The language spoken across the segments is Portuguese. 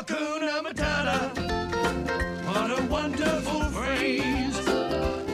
Hakuna Matata. What a wonderful phrase.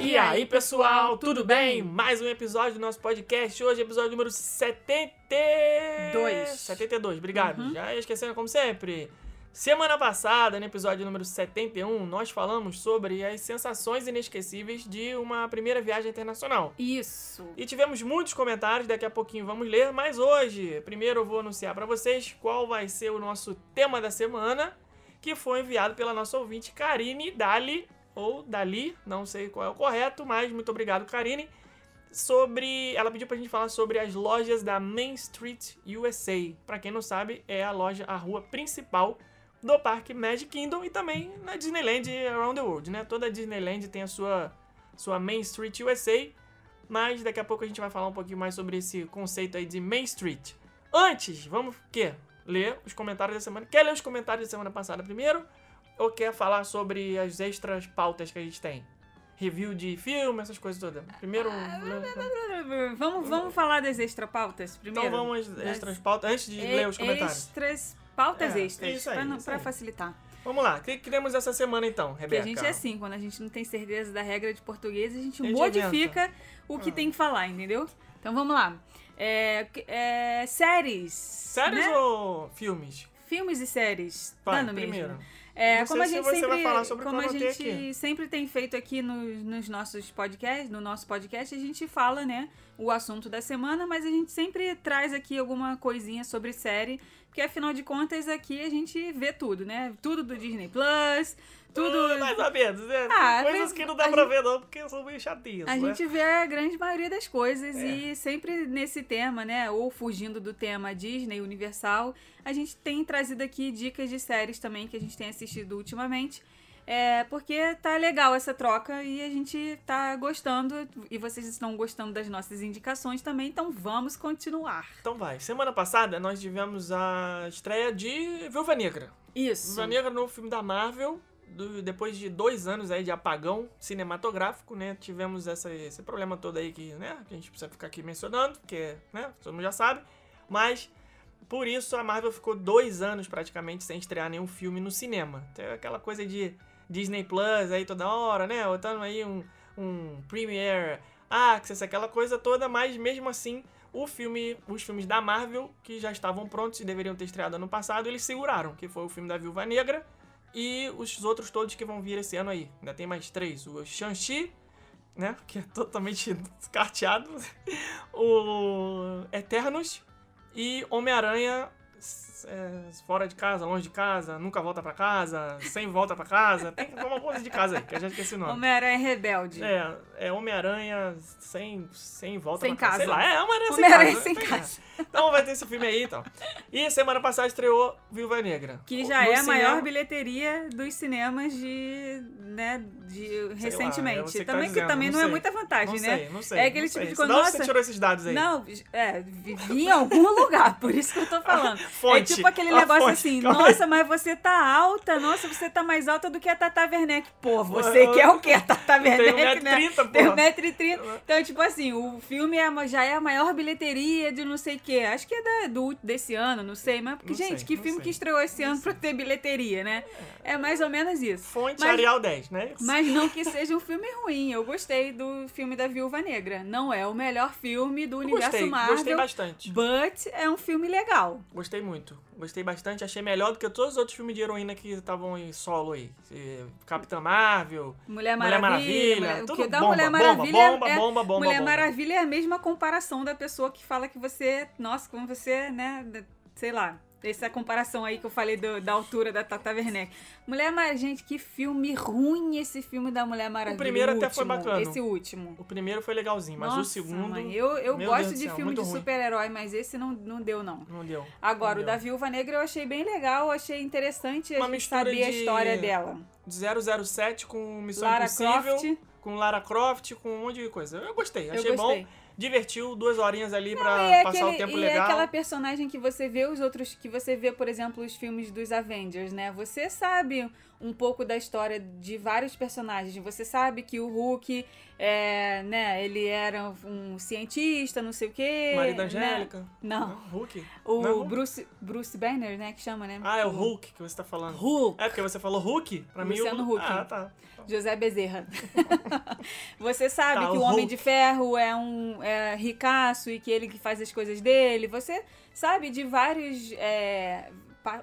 E aí, pessoal, tudo bem? Mais um episódio do nosso podcast. Hoje, episódio número 72. 72, obrigado. Já ia esquecendo, como sempre. Semana passada, no episódio número 71, nós falamos sobre as sensações inesquecíveis de uma primeira viagem internacional. Isso. E tivemos muitos comentários, daqui a pouquinho vamos ler, mas hoje, primeiro eu vou anunciar para vocês qual vai ser o nosso tema da semana, que foi enviado pela nossa ouvinte Karine Dali, ou Dali, não sei qual é o correto, mas muito obrigado, Karine. Sobre. Ela pediu pra gente falar sobre as lojas da Main Street USA. Pra quem não sabe, é a loja, a rua principal do parque Magic Kingdom e também na Disneyland Around the World, né? Toda Disneyland tem a sua, sua Main Street USA, mas daqui a pouco a gente vai falar um pouquinho mais sobre esse conceito aí de Main Street. Antes, vamos o quê? Ler os comentários da semana. Quer ler os comentários da semana passada primeiro? Ou quer falar sobre as extras pautas que a gente tem? Review de filme, essas coisas todas. Primeiro. Vamos, vamos falar das extra pautas primeiro? Então vamos às extras pautas antes de ler os comentários. Extras, pautas É, extras, aí. facilitar. Vamos lá, o que queremos essa semana então, Rebeca? a gente é assim, quando a gente não tem certeza da regra de português, a gente A gente modifica o que Ah. tem que falar, entendeu? Então vamos lá. É, é, séries. Séries né? ou filmes? Filmes e séries. Vai, dá no mesmo. primeiro. É, como a se gente você sempre, como a gente sempre tem feito aqui nos, nos nossos podcasts, no nosso podcast, a gente fala, né, o assunto da semana, mas a gente sempre traz aqui alguma coisinha sobre série, porque afinal de contas aqui a gente vê tudo, né? Tudo do Disney Plus, tudo Ah, Mais ou menos, né? Ah, Coisas que não dá pra gente- ver não, porque são meio chatinhas, a né? gente vê a grande maioria das coisas É. e sempre nesse tema, né? Ou fugindo do tema Disney, Universal, a gente tem trazido aqui dicas de séries também que a gente tem assistido ultimamente. É, porque tá legal essa troca e a gente tá gostando e vocês estão gostando das nossas indicações também, então vamos continuar. Então vai. Semana passada nós tivemos a estreia de Viúva Negra. Isso. Viúva Negra no filme da Marvel, do- depois de dois anos aí de apagão cinematográfico, né? Tivemos essa- esse problema todo aí que, né? Que a gente precisa ficar aqui mencionando, porque, né? Todo mundo já sabe. Mas, por isso, a Marvel ficou dois anos praticamente sem estrear nenhum filme no cinema. Tem aquela coisa de Disney Plus aí toda hora, né? Botando aí um, um Premiere Access, aquela coisa toda, mas mesmo assim, o filme, os filmes da Marvel, que já estavam prontos e deveriam ter estreado ano passado, eles seguraram, que foi o filme da Viúva Negra e os outros todos que vão vir esse ano aí. Ainda tem mais três. O Shang-Chi, né? Que é totalmente descarteado. o Eternos e Homem-Aranha é, fora de casa, longe de casa, nunca volta pra casa, sem volta pra casa. Tem uma coisa de casa aí, que eu já esqueci o nome. Homem-Aranha Rebelde. É, é Homem-Aranha sem, sem volta Sem pra casa. Sei casa. lá, é Homem-Aranha sem Homem-Aranha casa. sem Tem- casa. Então vai ter esse filme aí, então. E semana passada estreou Viúva Negra. Que já No é a maior cinema- bilheteria dos cinemas de, né, de lá, é é recentemente. que tá também que dizendo, também não não, é sei. muita vantagem, Não né? sei, não sei. É aquele não tipo sei. de onde nossa, você tirou esses dados aí? Não, é, vi em algum lugar, por isso que eu tô falando. Fonte. É tipo aquele negócio fonte, assim, calma aí. nossa, mas você tá alta, nossa, você tá mais alta do que a Tata Werneck. Pô, você Eu- quer o quê? A Tata Tem Werneck, né? 1,30m, Tem porra. 1,30m. Então, tipo assim, o filme é, já é a maior bilheteria de não sei o quê. Acho que é da- do, desse ano, não sei. Mas, porque, Não gente, sei, que não filme sei. que estreou esse ano pra ter bilheteria, né? É mais ou menos isso. Fonte Mas- Arial 10, né? Mas não que seja um filme ruim. Eu gostei do filme da Viúva Negra. Não é o melhor filme do universo gostei, Marvel. gostei bastante. But é um filme legal. Gostei muito. Gostei bastante. Achei melhor do que todos os outros filmes de heroína que estavam em solo aí. Capitã Marvel, Mulher Mulher Maravilha. Maravilha, o tudo que dá bomba, Mulher bomba, Maravilha bomba, é, bomba, bomba, Mulher bomba. Maravilha é a mesma comparação da pessoa que fala que você, nossa, como você, né, sei lá, essa comparação aí que eu falei do- da altura da Tata Werneck. Mulher Maravilha, gente, que filme ruim esse filme da Mulher Maravilha. primeiro o até foi bacana. Esse último. O primeiro foi legalzinho, mas Nossa, o segundo mãe, eu, eu gosto Deus de céu, filme de super-herói, mas esse não, não deu, não. não deu. Agora, Não o da deu. Viúva Negra eu achei bem legal, achei interessante a Uma gente mistura saber a de- história dela. 007 com Missão Lara Impossível, Croft. com Lara Croft, com um monte de coisa. Eu gostei, Eu achei gostei. bom. Divertiu, duas horinhas ali pra e é passar aquele- o tempo e é legal. aquela personagem que você vê os outros, que você vê, por exemplo, os filmes dos Avengers, né? Você sabe um pouco da história de vários personagens. Você sabe que o Hulk, é, né, ele era um cientista, não sei o quê. Marido da né? Angélica. Não. Hulk? O Não é Hulk? Bruce, Bruce Banner, né, que chama, né? Ah, é o Hulk que você tá falando. Hulk. É porque você falou Hulk? Pra mim Luciano o... Huck. Ah, tá. José Bezerra. Você sabe Tá, que o o Homem Hulk. de Ferro é um é, ricaço e que ele que faz as coisas dele. Você sabe de vários. é,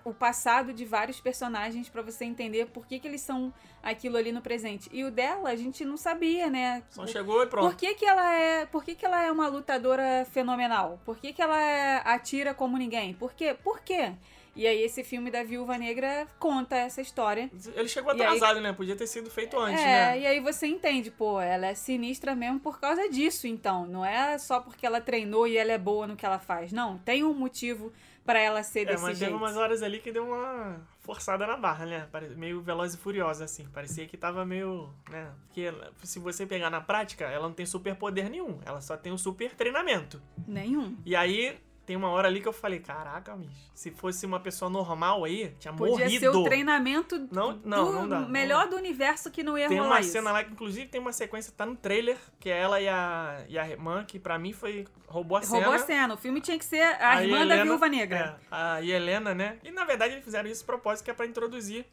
o passado de vários personagens pra você entender por que, que eles são aquilo ali no presente. E o dela, a gente não sabia, né? Só chegou e pronto. Por que, que ela é, por que, que ela é uma lutadora fenomenal? Por que, que ela é- atira como ninguém? Por quê? Por quê? E aí esse filme da Viúva Negra conta essa história. Ele chegou E aí- atrasado, né? Podia ter sido feito antes, é, né? e aí você entende, pô, ela é sinistra mesmo por causa disso, então. Não é só porque ela treinou e ela é boa no que ela faz. Não, tem um motivo pra ela ser É, desse mas jeito. teve umas horas ali que deu uma forçada na barra, né? Meio veloz e furiosa, assim. Parecia que tava meio, né? Porque se você pegar na prática, ela não tem super poder nenhum. Ela só tem um super treinamento. Nenhum. E aí, tem uma hora ali que eu falei, caraca, bicho, se fosse uma pessoa normal aí, tinha Podia morrido. ser o treinamento Não- do não, não dá, não melhor dá. do universo que não ia Tem rolar uma isso. cena lá que, inclusive, tem uma sequência, tá no trailer, que é ela e a, e a irmã, que pra mim foi. roubou a cena. Roubou a cena. O filme tinha que ser a, irmã da Helena- Viúva Negra. É, a Helena, né? E na verdade eles fizeram isso de propósito, que é pra introduzir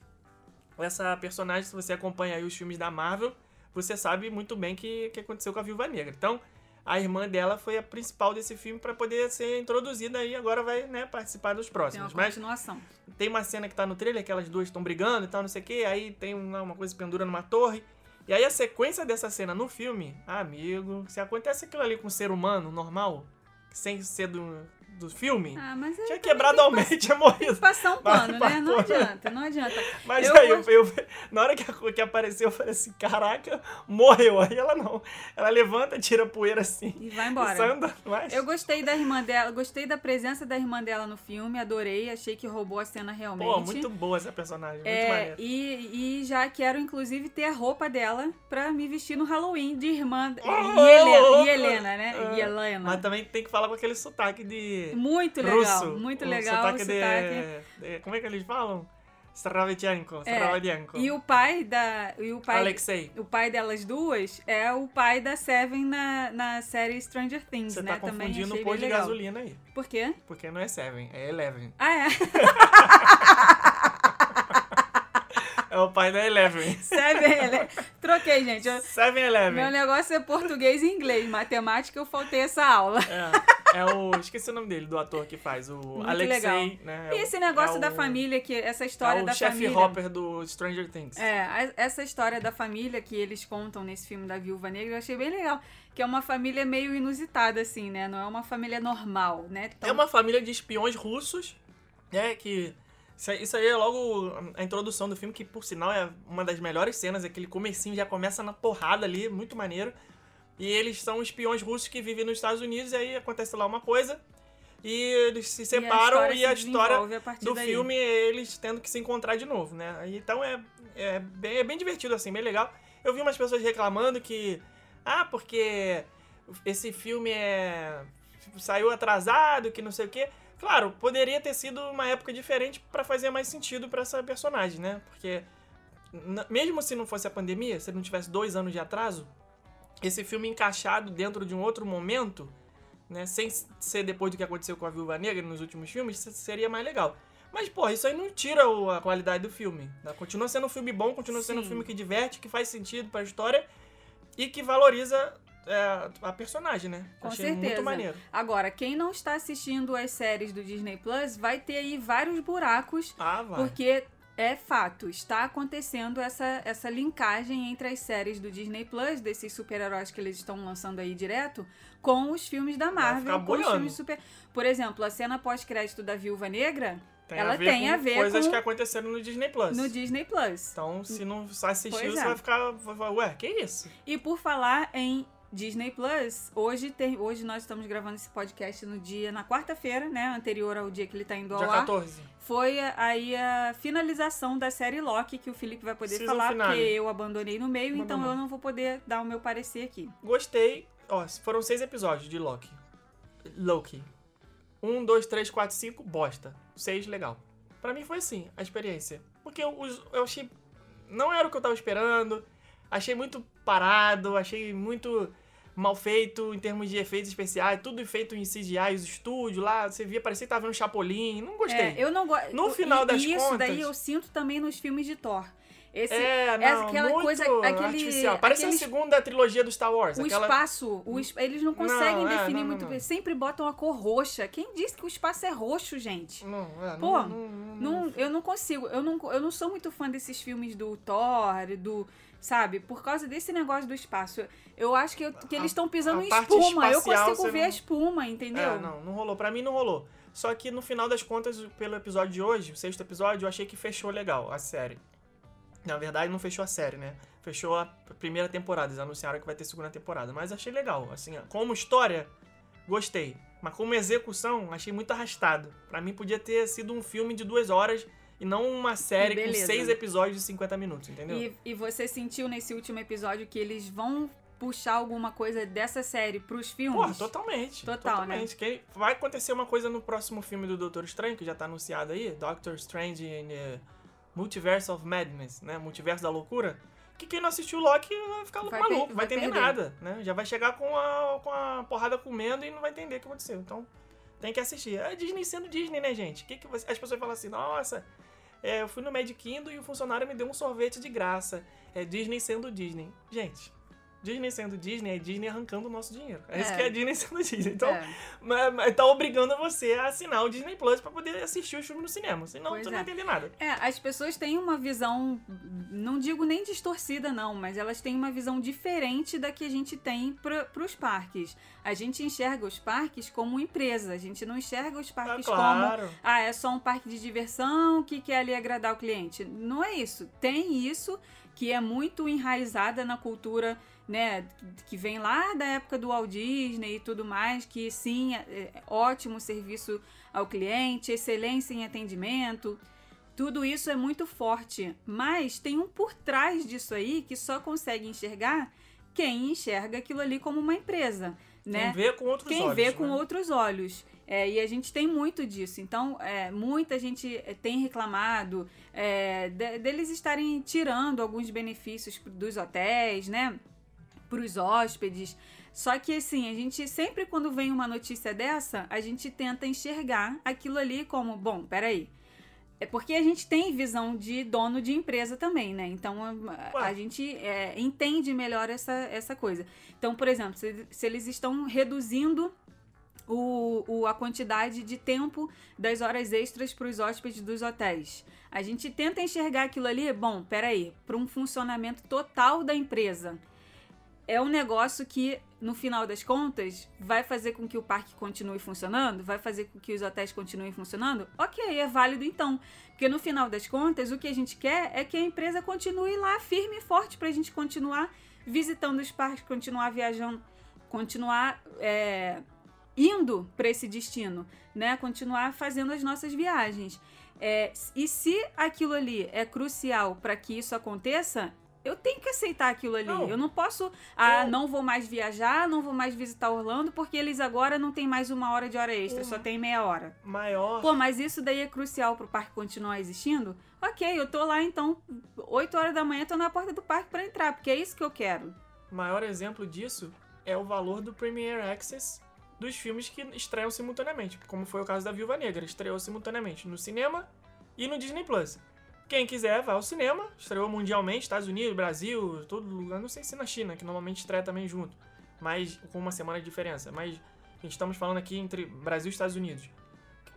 essa personagem. Se você acompanha aí os filmes da Marvel, você sabe muito bem o que, que aconteceu com a Viúva Negra. Então, a irmã dela foi a principal desse filme pra poder ser introduzida e agora vai, né, participar dos Tem uma próximos. Mas continuação. tem uma cena que tá no trailer que elas duas estão brigando e tal, não sei o que, aí tem uma, uma coisa pendura numa torre. E aí a sequência dessa cena no filme, amigo, se acontece aquilo ali com um ser humano normal, sem ser do, do filme, Ah, mas tinha quebrado ao meio, tinha morrido. passar um pano, Vai, né? Não adianta, não adianta. Mas Eu aí, eu, eu- na hora que, a- que apareceu, eu falei assim, caraca, morreu. Aí ela não. Ela levanta, tira a poeira assim. E vai E embora. andando, mas... Eu gostei da irmã dela, gostei da presença da irmã dela no filme, adorei, achei que roubou a cena realmente. Pô, muito boa essa personagem, muito É, maneiro. e, e já quero, inclusive, ter a roupa dela pra me vestir no Halloween de irmã. Oh, e, Helena, oh, e Helena, né? ah, E Helena. Mas também tem que falar com aquele sotaque de... Muito legal, russo. muito o legal sotaque o de, sotaque. de- Como é que eles falam? Stravetianko, É, Stravetianko. E o pai da. E o pai, Alexei. o pai delas duas é o pai da Seven na, na série Stranger Things, Você né? tá Também confundindo o pôr de legal. gasolina aí. Por quê? Porque não é Seven, é Eleven. Ah, é. É o pai da Eleven. Seven. ele- Troquei, gente. Eu- Seven Eleven. Meu negócio é português e inglês. Matemática, eu faltei essa aula. É, é o. Esqueci o nome dele, do ator que faz. O Muito Alexei. legal. Né, E é o- esse negócio é da o- família, que essa É história o da chefe família. Hopper do Stranger Things. É, essa história da família que eles contam nesse filme da Viúva Negra, eu achei bem legal. Que é uma família meio inusitada, assim, né? Não é uma família normal, né? Tão- É uma família de espiões russos, né? Que. Isso aí é logo a introdução do filme, que por sinal é uma das melhores cenas, aquele comecinho já começa na porrada ali, muito maneiro. E eles são espiões russos que vivem nos Estados Unidos, e aí acontece lá uma coisa. E eles se separam e a história, desenvolve a partir do daí. filme é eles tendo que se encontrar de novo, né? Então é, é, bem, é bem divertido, assim, bem legal. Eu vi umas pessoas reclamando que. Ah, porque esse filme é. tipo, saiu atrasado, que não sei o quê. Claro, poderia ter sido uma época diferente pra fazer mais sentido pra essa personagem, né? Porque. Mesmo se não fosse a pandemia, se não tivesse dois anos de atraso, esse filme encaixado dentro de um outro momento, né, sem ser depois do que aconteceu com a Viúva Negra nos últimos filmes, se- seria mais legal. Mas, porra, isso aí não tira a qualidade do filme. né? Continua sendo um filme bom, continua sendo um Sim. filme que diverte, que faz sentido pra história e que valoriza é, a personagem, né? Com Achei certeza. muito maneiro. Agora, quem não está assistindo as séries do Disney Plus vai ter aí vários buracos, Ah, vai. porque é fato, está acontecendo essa, essa linkagem entre as séries do Disney Plus, desses super-heróis que eles estão lançando aí direto, com os filmes da Marvel, com os filmes super. Por exemplo, a cena pós-crédito da Viúva Negra Tem ela a ver tem a ver coisas com- que aconteceram no Disney Plus. no Disney Plus. Então, se não assistiu, Pois você é. vai ficar. Ué, que isso? E por falar em Disney Plus, hoje, tem, hoje nós estamos gravando esse podcast no dia, na quarta-feira, né? Anterior ao dia que ele tá indo ao Dia ar. 14. Foi aí a finalização da série Loki, que o Felipe vai poder Season falar, finale. porque eu abandonei no meio, então eu não vou poder dar o meu parecer aqui. Gostei. Ó, foram seis episódios de Loki. Loki. Um, dois, três, quatro, cinco, bosta. Seis, legal. Pra mim foi assim, a experiência. Porque eu, os- eu achei não era o que eu tava esperando. Achei muito parado, achei muito mal feito em termos de efeitos especiais, tudo feito em CGI, os estúdios lá, você via, parecia que tava vendo Chapolin, não gostei. É, eu não gosto. No final e, das e isso contas- daí eu sinto também nos filmes de Thor. Esse, é, não, aquela muito coisa, aquele, artificial. Parece aquele a segunda trilogia do Star Wars. O aquela... espaço, o es- eles não conseguem Não, é, definir não, muito não, bem. não. Sempre botam a cor roxa. Quem disse que o espaço é roxo, gente? Não, é, Pô, não, não, não- Não, eu não consigo. Eu não, eu não sou muito fã desses filmes do Thor, do. Sabe? Por causa desse negócio do espaço. Eu acho que, eu- que eles estão pisando a em espuma. Eu consigo ver não- a espuma, entendeu? É, não, não rolou. Pra mim não rolou. Só que no final das contas, pelo episódio de hoje, o sexto episódio, eu achei que fechou legal a série. Na verdade, não fechou a série, né? Fechou a primeira temporada. Eles anunciaram que vai ter segunda temporada. Mas achei legal. Assim, como história, gostei. Mas como execução, achei muito arrastado. Pra mim, podia ter sido um filme de duas horas e não uma série com Beleza. seis episódios de 50 minutos, entendeu? E, e você sentiu nesse último episódio que eles vão puxar alguma coisa dessa série pros filmes? Porra, totalmente. Total, né? totalmente. Que vai acontecer uma coisa no próximo filme do Doutor Estranho, que já tá anunciado aí, Doctor Strange in the Multiverse of Madness, né? Multiverso da loucura. Que quem não assistiu Loki vai ficar Vai maluco, vai, vai entender perder. nada, né? Já vai chegar com a, com a porrada comendo e não vai entender o que aconteceu. Então, tem que assistir. É Disney sendo Disney, né, gente? Que que você- As pessoas falam assim, nossa, é, eu fui no Magic Kingdom e o funcionário me deu um sorvete de graça. É Disney sendo Disney. Gente, Disney sendo Disney é Disney arrancando o nosso dinheiro. É, isso É. que é Disney sendo Disney. Então, É. mas, mas tá obrigando você a assinar o Disney Plus pra poder assistir os filmes no cinema. Senão Pois você é. não vai entender nada. É, as pessoas têm uma visão, não digo nem distorcida, não, mas elas têm uma visão diferente da que a gente tem para os parques. A gente enxerga os parques como empresa, a gente não enxerga os Ah, parques como claro. ah, é só um parque de diversão que quer ali agradar o cliente. Não é isso. Tem isso que é muito enraizada na cultura, né, que vem lá da época do Walt Disney e tudo mais, que sim, é, é ótimo serviço ao cliente, excelência em atendimento. Tudo isso é muito forte, mas tem um por trás disso aí que só consegue enxergar quem enxerga aquilo ali como uma empresa, né? Quem vê com outros Quem olhos. vê com né? outros olhos. É, e a gente tem muito disso. Então, é, muita gente é, tem reclamado é, de- deles estarem tirando alguns benefícios dos hotéis, né? Para os hóspedes. Só que, assim, a gente sempre, quando vem uma notícia dessa, a gente tenta enxergar aquilo ali como: bom, peraí. É porque a gente tem visão de dono de empresa também, né? Então a, a gente é, entende melhor essa, essa coisa. Então, por exemplo, se, se eles estão reduzindo o, o- a quantidade de tempo das horas extras para os hóspedes dos hotéis. A gente tenta enxergar aquilo ali, bom, peraí, para um funcionamento total da empresa. É um negócio que, no final das contas, vai fazer com que o parque continue funcionando? Vai fazer com que os hotéis continuem funcionando? Ok, é válido então. Porque no final das contas, o que a gente quer é que a empresa continue lá firme e forte para a gente continuar visitando os parques, continuar viajando, continuar é, indo para esse destino, né? Continuar fazendo as nossas viagens. É, e se aquilo ali é crucial para que isso aconteça, eu tenho que aceitar aquilo ali. Não. Eu não posso, ah, Eu- não vou mais viajar, não vou mais visitar Orlando, porque eles agora não tem mais uma hora de hora extra, só tem meia hora. Maior. Pô, mas isso daí é crucial pro parque continuar existindo? Ok, eu tô lá então, 8 horas da manhã, tô na porta do parque para entrar, porque é isso que eu quero. maior exemplo disso é o valor do Premier Access dos filmes que estreiam simultaneamente, como foi o caso da Viúva Negra, estreou simultaneamente no cinema e no Disney Plus. Quem quiser, vai ao cinema, estreou mundialmente, Estados Unidos, Brasil, todo lugar, não sei se na China, que normalmente estreia também junto, mas com uma semana de diferença, mas a gente estamos falando aqui entre Brasil e Estados Unidos.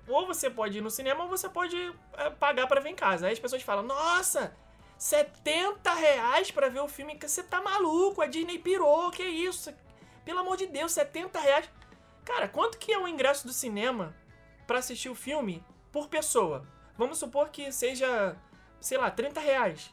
Ou você pode ir no cinema ou você pode é, pagar pra ver em casa. Aí as pessoas falam, nossa, 70 reais pra ver o filme. Você tá maluco? A Disney pirou, que isso? Pelo amor de Deus, 70 reais. Cara, quanto que é o ingresso do cinema pra assistir o filme por pessoa? Vamos supor que seja, sei lá, 30 reais.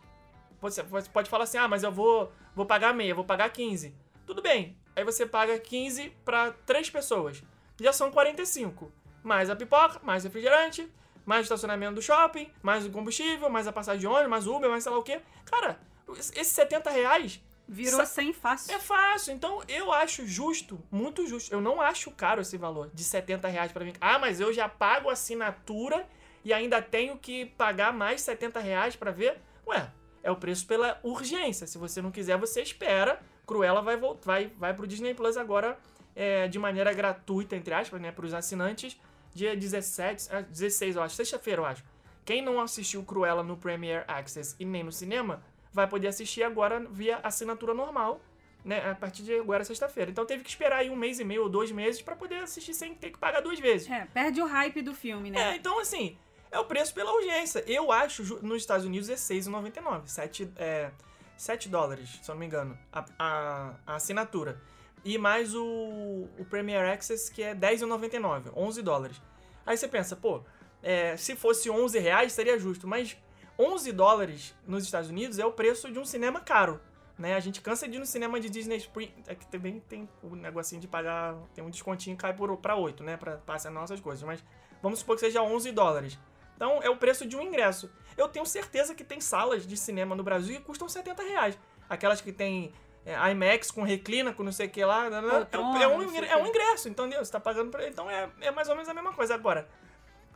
Você, pode falar assim, ah, mas eu vou, vou pagar meia, vou pagar 15. Tudo bem. Aí você paga 15 pra três pessoas. Já são 45. Mais a pipoca, mais refrigerante, mais o estacionamento do shopping, mais o combustível, mais a passagem de ônibus, mais o Uber, mais sei lá o quê. Cara, esses 70 reais Virou Sa- sem fácil. é fácil. Então eu acho justo, muito justo. Eu não acho caro esse valor de 70 reais pra vir. Ah, mas eu já pago assinatura e ainda tenho que pagar mais 70 reais pra ver? Ué, é o preço pela urgência. Se você não quiser, você espera. Cruella vai voltar, vai, vai pro Disney Plus agora é, de maneira gratuita, entre aspas, né, pros assinantes, dia 17, ah, 16, eu acho, sexta-feira, eu acho. Quem não assistiu Cruella no Premiere Access e nem no cinema, vai poder assistir agora via assinatura normal, né, a partir de agora, sexta-feira. Então teve que esperar aí um mês e meio ou dois meses pra poder assistir sem ter que pagar duas vezes. É, perde o hype do filme, É, né? então assim, é o preço pela urgência. Eu acho, nos Estados Unidos é R$6,99. 7, é, 7 dólares, se eu não me engano, a, a, a assinatura. E mais o, o Premier Access, que é R$10,99, 11 dólares. Aí você pensa, pô, é, se fosse 11 reais seria justo, mas 11 dólares nos Estados Unidos é o preço de um cinema caro. Né? A gente cansa de ir no cinema de Disney Spring. É que também tem o negocinho de pagar. Tem um descontinho que cai por, pra 8, né? Pra passar nossas coisas. Mas vamos supor que seja 11 dólares. Então é o preço de um ingresso. Eu tenho certeza que tem salas de cinema no Brasil que custam 70 reais. Aquelas que tem é, IMAX com reclina, com não sei o que lá. é, um- é um, é um quê. ingresso, entendeu? Você tá pagando pra. Então é, é mais ou menos a mesma coisa. Agora,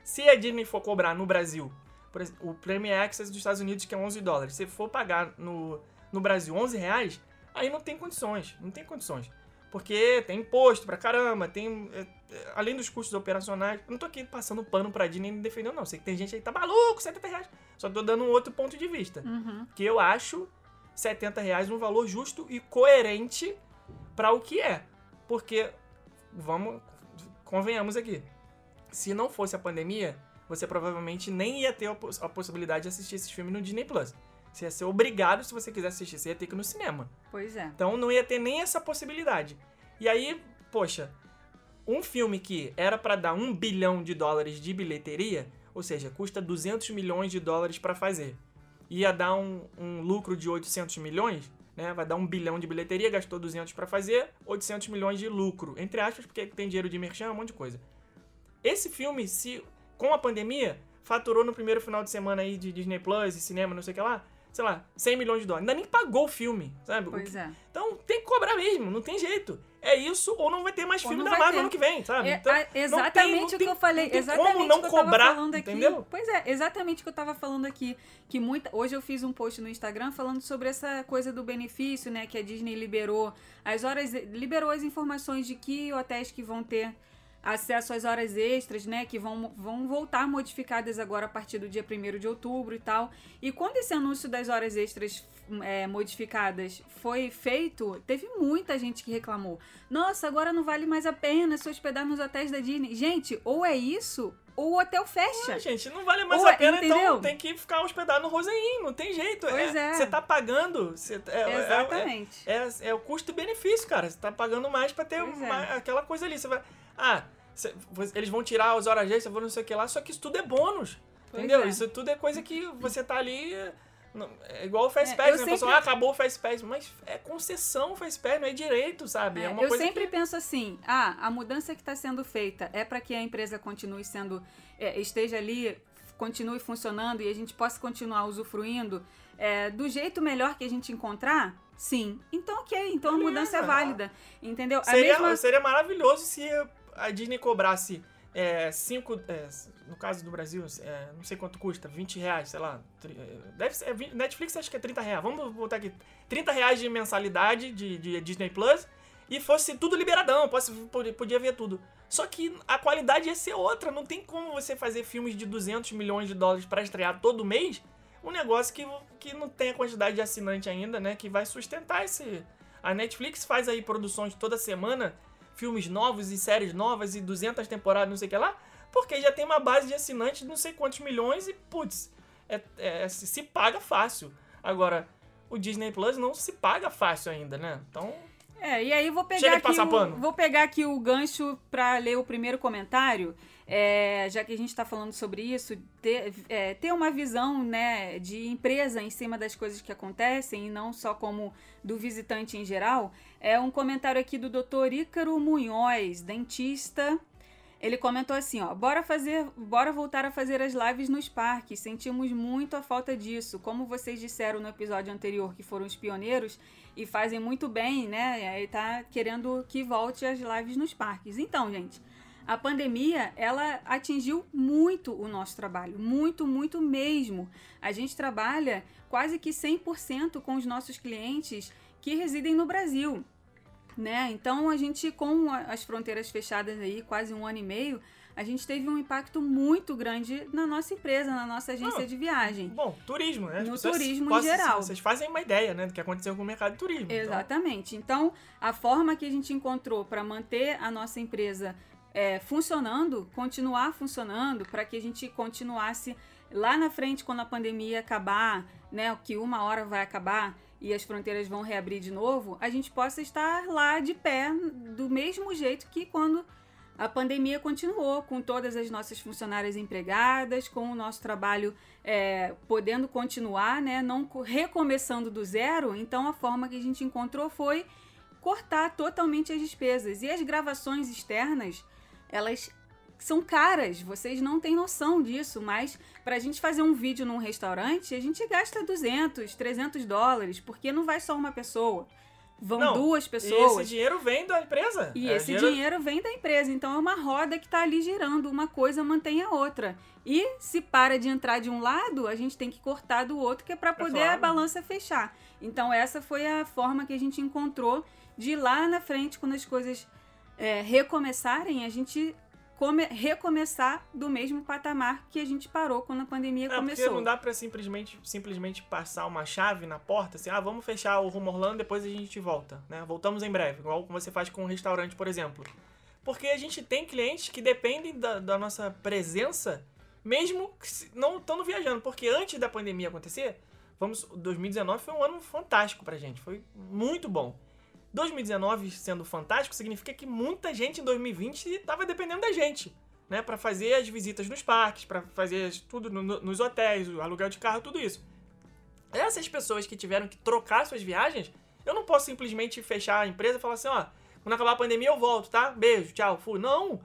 se a Disney for cobrar no Brasil, por exemplo, o Premier Access dos Estados Unidos, que é 11 dólares, se for pagar no, no Brasil 11 reais, aí não tem condições. Não tem condições. Porque tem imposto pra caramba, tem. é, é, além dos custos operacionais. Eu não tô aqui passando pano pra Disney nem defendendo, não. Sei que tem gente aí que tá maluco, 70 reais. Só tô dando um outro ponto de vista. Uhum. Que eu acho 70 reais um valor justo e coerente pra o que é. Porque, vamos, convenhamos aqui. Se não fosse a pandemia, você provavelmente nem ia ter a poss- a possibilidade de assistir esses filmes no Disney Plus. Você ia ser obrigado, se você quiser assistir, você ia ter que ir no cinema. Pois é. Então não ia ter nem essa possibilidade. E aí, poxa, um filme que era pra dar um bilhão de dólares de bilheteria, ou seja, custa 200 milhões de dólares pra fazer, ia dar um, um lucro de 800 milhões, né? Vai dar um bilhão de bilheteria, gastou 200 pra fazer, 800 milhões de lucro, entre aspas, porque tem dinheiro de merchan, um monte de coisa. Esse filme, se com a pandemia, faturou no primeiro final de semana aí de Disney Plus e cinema, não sei o que lá, sei lá, 100 milhões de dólares. Ainda nem pagou o filme, sabe? Pois é. então tem que cobrar mesmo, não tem jeito. É isso ou não vai ter mais Ou filme da Marvel ter. ano que vem, sabe? É, Então, a- não tem- exatamente não o que tem- eu falei. não tem exatamente como não o que eu tava cobrar, falando aqui. entendeu? Pois é, exatamente o que eu tava falando aqui. Que muita. Hoje eu fiz um post no Instagram falando sobre essa coisa do benefício, né? Que a Disney liberou. As horas. Liberou as informações de que hotéis que vão ter acesso às horas extras, né? Que vão, vão voltar modificadas agora a partir do dia 1 de outubro e tal. E quando esse anúncio das horas extras é, modificadas foi feito, teve muita gente que reclamou. Nossa, agora não vale mais a pena se hospedar nos hotéis da Disney. Gente, ou é isso, o hotel fecha. Ah, gente, não vale mais Ou a é- pena, então entendeu? tem que ficar hospedado no Roseim, não tem jeito. Pois é. Você tá pagando. Você, é, é- Exatamente. É, é, é o custo e benefício, cara. Você tá pagando mais pra ter Pois é. aquela coisa ali. Você vai. Ah, cê- eles vão tirar as horas extras, vão não sei o que lá, só que isso tudo é bônus. Pois entendeu? é. Isso tudo é coisa que você tá ali. Não- É igual o Fast É, Pass, né? Sempre- ah, acabou o Fast Pass. Mas é concessão o Fast Pass, não é direito, sabe? É, É, eu sempre que... penso assim: ah, a mudança que está sendo feita é para que a empresa continue sendo, é, esteja ali, continue funcionando e a gente possa continuar usufruindo é, do jeito melhor que a gente encontrar? Sim. Então, ok. Então a mudança é válida. Entendeu? Seria, mesma- seria maravilhoso se a Disney cobrasse é, cinco, é, no caso do Brasil, é, não sei quanto custa, 20 reais, sei lá. é, Deve ser, é Netflix acho que é 30 reais. Vamos botar aqui. 30 reais de mensalidade de, de Disney Plus e fosse tudo liberadão, posso, podia, ver tudo. Só que a qualidade ia ser outra. Não tem como você fazer filmes de 200 milhões de dólares pra estrear todo mês. Um negócio que, que não tem a quantidade de assinante ainda, né? Que vai sustentar esse. A Netflix faz aí produções toda semana, filmes novos e séries novas e 200 temporadas, não sei o que lá, porque já tem uma base de assinantes de não sei quantos milhões e, putz, é, é- se, paga fácil. Agora, o Disney Plus não se paga fácil ainda, né? Então, É, e aí vou pegar aqui o, pano. vou pegar aqui o gancho para ler o primeiro comentário, é, já que a gente está falando sobre isso, ter, é, ter uma visão né, de empresa em cima das coisas que acontecem e não só como do visitante em geral. É um comentário aqui do Dr. Ícaro Munhoz, dentista. Ele comentou assim, ó, bora fazer, bora voltar a fazer as lives nos parques. Sentimos muito a falta disso. Como vocês disseram no episódio anterior, que foram os pioneiros e fazem muito bem, né? Ele tá querendo que volte as lives nos parques. Então, gente, a pandemia, ela atingiu muito o nosso trabalho, muito, muito mesmo. A gente trabalha quase que 100% com os nossos clientes que residem no Brasil, né? Então a gente com as fronteiras fechadas aí, quase um ano e meio, a gente teve um impacto muito grande na nossa empresa, na nossa agência Não, de viagem. Bom, turismo, né? As No turismo em geral. Vocês fazem uma ideia, né, do que aconteceu com o mercado de turismo. Então, Exatamente. Então, a forma que a gente encontrou para manter a nossa empresa é, funcionando, continuar funcionando, para que a gente continuasse lá na frente, quando a pandemia acabar, né, que uma hora vai acabar e as fronteiras vão reabrir de novo, a gente possa estar lá de pé do mesmo jeito que quando a pandemia continuou, com todas as nossas funcionárias empregadas, com o nosso trabalho é, podendo continuar, né, não co- recomeçando do zero. Então, a forma que a gente encontrou foi cortar totalmente as despesas. E as gravações externas, elas são caras, vocês não têm noção disso, mas para a gente fazer um vídeo num restaurante, a gente gasta 200, 300 dólares, porque não vai só uma pessoa. Vão Não, duas E pessoas. esse dinheiro vem da empresa. E É, esse dinheiro vem da empresa, então é uma roda que está ali girando, uma coisa mantém a outra. E se para de entrar de um lado, a gente tem que cortar do outro, que é para poder claro. a balança fechar. Então essa foi a forma que a gente encontrou de ir lá na frente, quando as coisas é, recomeçarem, a gente come- recomeçar do mesmo patamar que a gente parou quando a pandemia É, porque começou. não dá pra simplesmente, simplesmente passar uma chave na porta, assim, ah, vamos fechar o Rumo Orlando, depois a gente volta, né? Voltamos em breve, igual você faz com um restaurante, por exemplo. Porque a gente tem clientes que dependem da, da nossa presença, mesmo não estando viajando. Porque antes da pandemia acontecer, vamos, 2019 foi um ano fantástico pra gente, foi muito bom. 2019 sendo fantástico significa que muita gente em 2020 estava dependendo da gente, né, para fazer as visitas nos parques, para fazer tudo no- no- nos hotéis, o aluguel de carro, tudo isso. Essas pessoas que tiveram que trocar suas viagens, eu não posso simplesmente fechar a empresa e falar assim, ó, quando acabar a pandemia eu volto, tá? Beijo, tchau, fui. Não.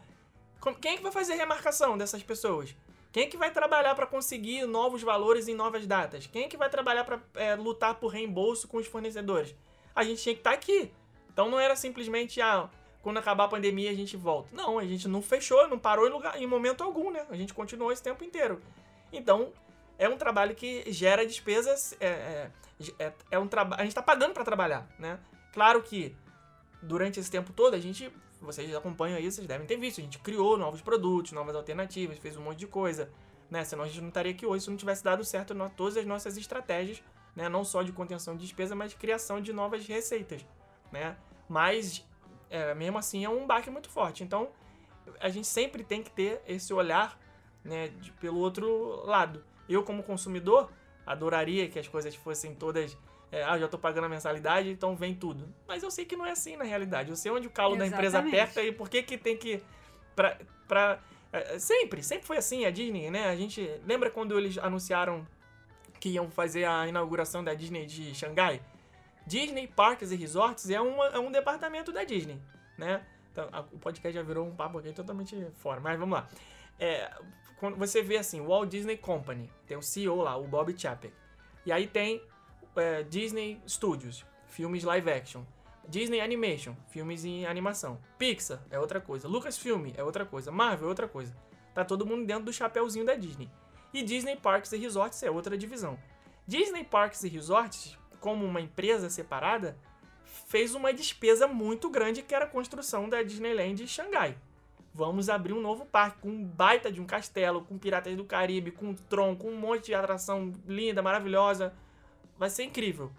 Quem é que vai fazer a remarcação dessas pessoas? Quem é que vai trabalhar para conseguir novos valores em novas datas? Quem é que vai trabalhar para lutar por reembolso com os fornecedores? A gente tinha que estar aqui. Então não era simplesmente, ah, quando acabar a pandemia a gente volta. Não, a gente não fechou, não parou em, lugar, em momento algum, né? A gente continuou esse tempo inteiro. Então, é um trabalho que gera despesas. É, é, é, é um trabalho. A gente está pagando para trabalhar, né? Claro que durante esse tempo todo a gente. Vocês acompanham aí, vocês devem ter visto. A gente criou novos produtos, novas alternativas, fez um monte de coisa. Né? Senão a gente não estaria aqui hoje se não tivesse dado certo no- todas as nossas estratégias, né? Não só de contenção de despesa, mas de criação de novas receitas, né? Mas é, mesmo assim é um baque muito forte. Então a gente sempre tem que ter esse olhar né, de- pelo outro lado. Eu, como consumidor, adoraria que as coisas fossem todas. É, ah, já tô pagando a mensalidade, então vem tudo. Mas eu sei que não é assim na realidade. Eu sei onde o calo da empresa Exatamente. aperta e por que que tem que. Pra, pra, é, sempre, sempre foi assim a Disney, né? A gente. Lembra quando eles anunciaram que iam fazer a inauguração da Disney de Xangai? Disney Parques e Resorts é, uma, é um departamento da Disney, né? Então, a- o podcast já virou um papo aqui totalmente fora, mas vamos lá. É, quando você vê assim, Walt Disney Company, tem o CEO lá, o Bob Chapek. E aí tem é, Disney Studios, filmes live action. Disney Animation, filmes em animação. Pixar é outra coisa. Lucasfilm é outra coisa. Marvel é outra coisa. Tá todo mundo dentro do chapéuzinho da Disney. E Disney Parks e Resorts é outra divisão. Disney Parks e Resorts, como uma empresa separada, fez uma despesa muito grande que era a construção da Disneyland Xangai. Vamos abrir um novo parque com um baita de um castelo, com Piratas do Caribe, com tron, com um monte de atração linda, maravilhosa. Vai ser incrível.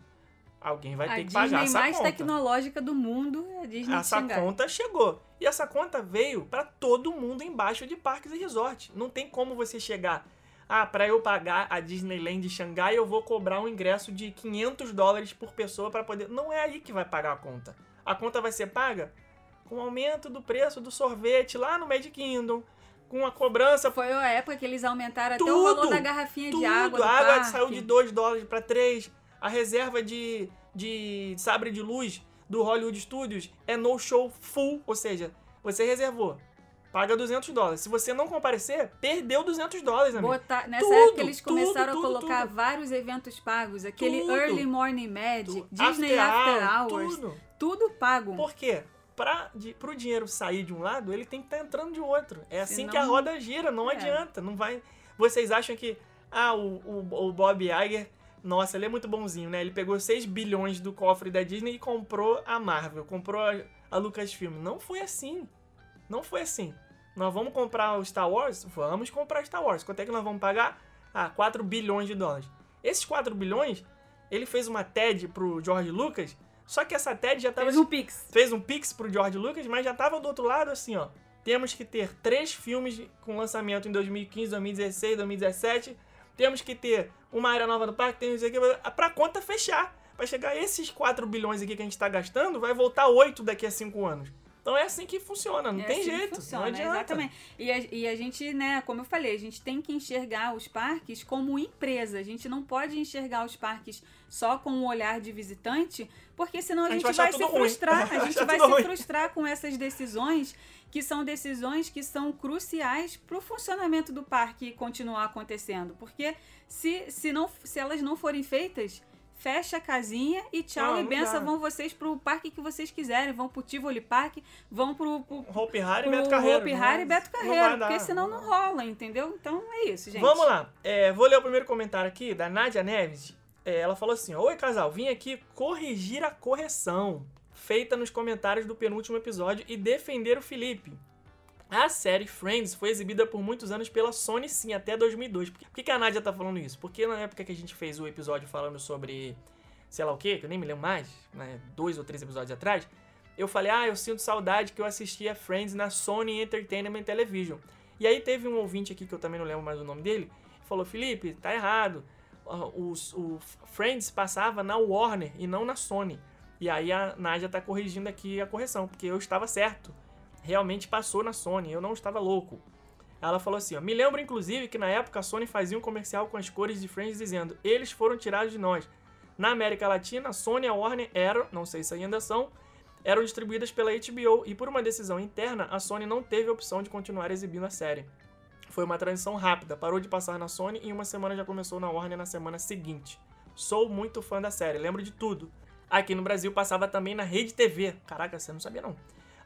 Alguém vai a ter que Disney pagar essa mais conta. tecnológica do mundo é a Disney de Essa conta chegou. E essa conta veio para todo mundo embaixo de parques e resorts. Não tem como você chegar. Ah, para eu pagar a Disneyland de Xangai, eu vou cobrar um ingresso de 500 dólares por pessoa para poder. Não é aí que vai pagar a conta. A conta vai ser paga com o aumento do preço do sorvete lá no Magic Kingdom, com a cobrança Foi a época que eles aumentaram até o Tudo, valor da garrafinha tudo. de água do a água parque. saiu de 2 dólares para 3. A reserva de, de sabre de luz do Hollywood Studios é no show full, ou seja, você reservou, paga 200 dólares. Se você não comparecer, perdeu 200 dólares, amigo. Botar- nessa Tudo, época eles começaram tudo, a colocar vários eventos pagos, aquele. Early Morning Magic, Disney After, Hours, tudo. pago. Por quê? pra, de, pro dinheiro sair de um lado, ele tem que estar entrando de outro. É assim Senão- que a roda gira, não É. adianta. Não vai. Vocês acham que. Ah, o, o, o Bob Iger, nossa, ele é muito bonzinho, né? Ele pegou 6 bilhões do cofre da Disney e comprou a Marvel, comprou a, a Lucasfilm. Não foi assim. Não foi assim. Nós vamos comprar o Star Wars? Vamos comprar Star Wars. Quanto é que nós vamos pagar? Ah, 4 bilhões de dólares. Esses 4 bilhões, ele fez uma TED pro George Lucas, só que essa TED já tava Fez um pix. fez um pix pro George Lucas, mas já tava do outro lado assim, ó. Temos que ter três filmes com lançamento em 2015, 2016, 2017. Temos que ter uma área nova no parque, temos aqui pra conta fechar. Pra chegar a esses 4 bilhões aqui que a gente tá gastando, vai voltar 8 daqui a 5 anos. Então é assim que funciona, não É tem assim jeito. funciona, não adianta. Exatamente. E a, e a gente, né, como eu falei, a gente tem que enxergar os parques como empresa. A gente não pode enxergar os parques só com o olhar de visitante, porque senão a, A gente gente, vai vai, se ruim. frustrar. Vai A gente vai tudo se ruim. frustrar com essas decisões que são decisões que são cruciais para o funcionamento do parque continuar acontecendo. Porque se, se, não, se elas não forem feitas, fecha a casinha e tchau Não, e benção. Vão vocês pro parque que vocês quiserem. Vão pro Tivoli Park, vão pro, pro, Hope Harry e Beto Carreiro. Não- Hari e Beto não Carreiro, porque senão não rola, entendeu? Então é isso, gente. Vamos lá. É, vou ler o primeiro comentário aqui da Nádia Neves. É, ela falou assim: Oi, casal, vim aqui corrigir a correção feita nos comentários do penúltimo episódio e defender o Felipe. A série Friends foi exibida por muitos anos pela Sony, sim, até 2002. Por que- que, a Nádia tá falando isso? Porque na época que a gente fez o episódio falando sobre sei lá o que, que eu nem me lembro mais, né, dois ou três episódios atrás, eu falei, ah, eu sinto saudade que eu assistia Friends na Sony Entertainment Television. E aí teve um ouvinte aqui, que eu também não lembro mais o nome dele, falou, Felipe, tá errado. O, o Friends passava na Warner e não na Sony. E aí a Nádia tá corrigindo aqui a correção, porque eu estava certo. Realmente passou na Sony, eu não estava louco. Ela falou assim, ó, me lembro inclusive que na época a Sony fazia um comercial com as cores de Friends dizendo, eles foram tirados de nós. Na América Latina, Sony e Warner eram, não sei se ainda são, eram distribuídas pela HBO e por uma decisão interna, a Sony não teve a opção de continuar exibindo a série. Foi uma transição rápida, parou de passar na Sony e em uma semana já começou na Warner na semana seguinte. Sou muito fã da série, lembro de tudo. Aqui no Brasil passava também na Rede TV. Caraca, você não sabia não.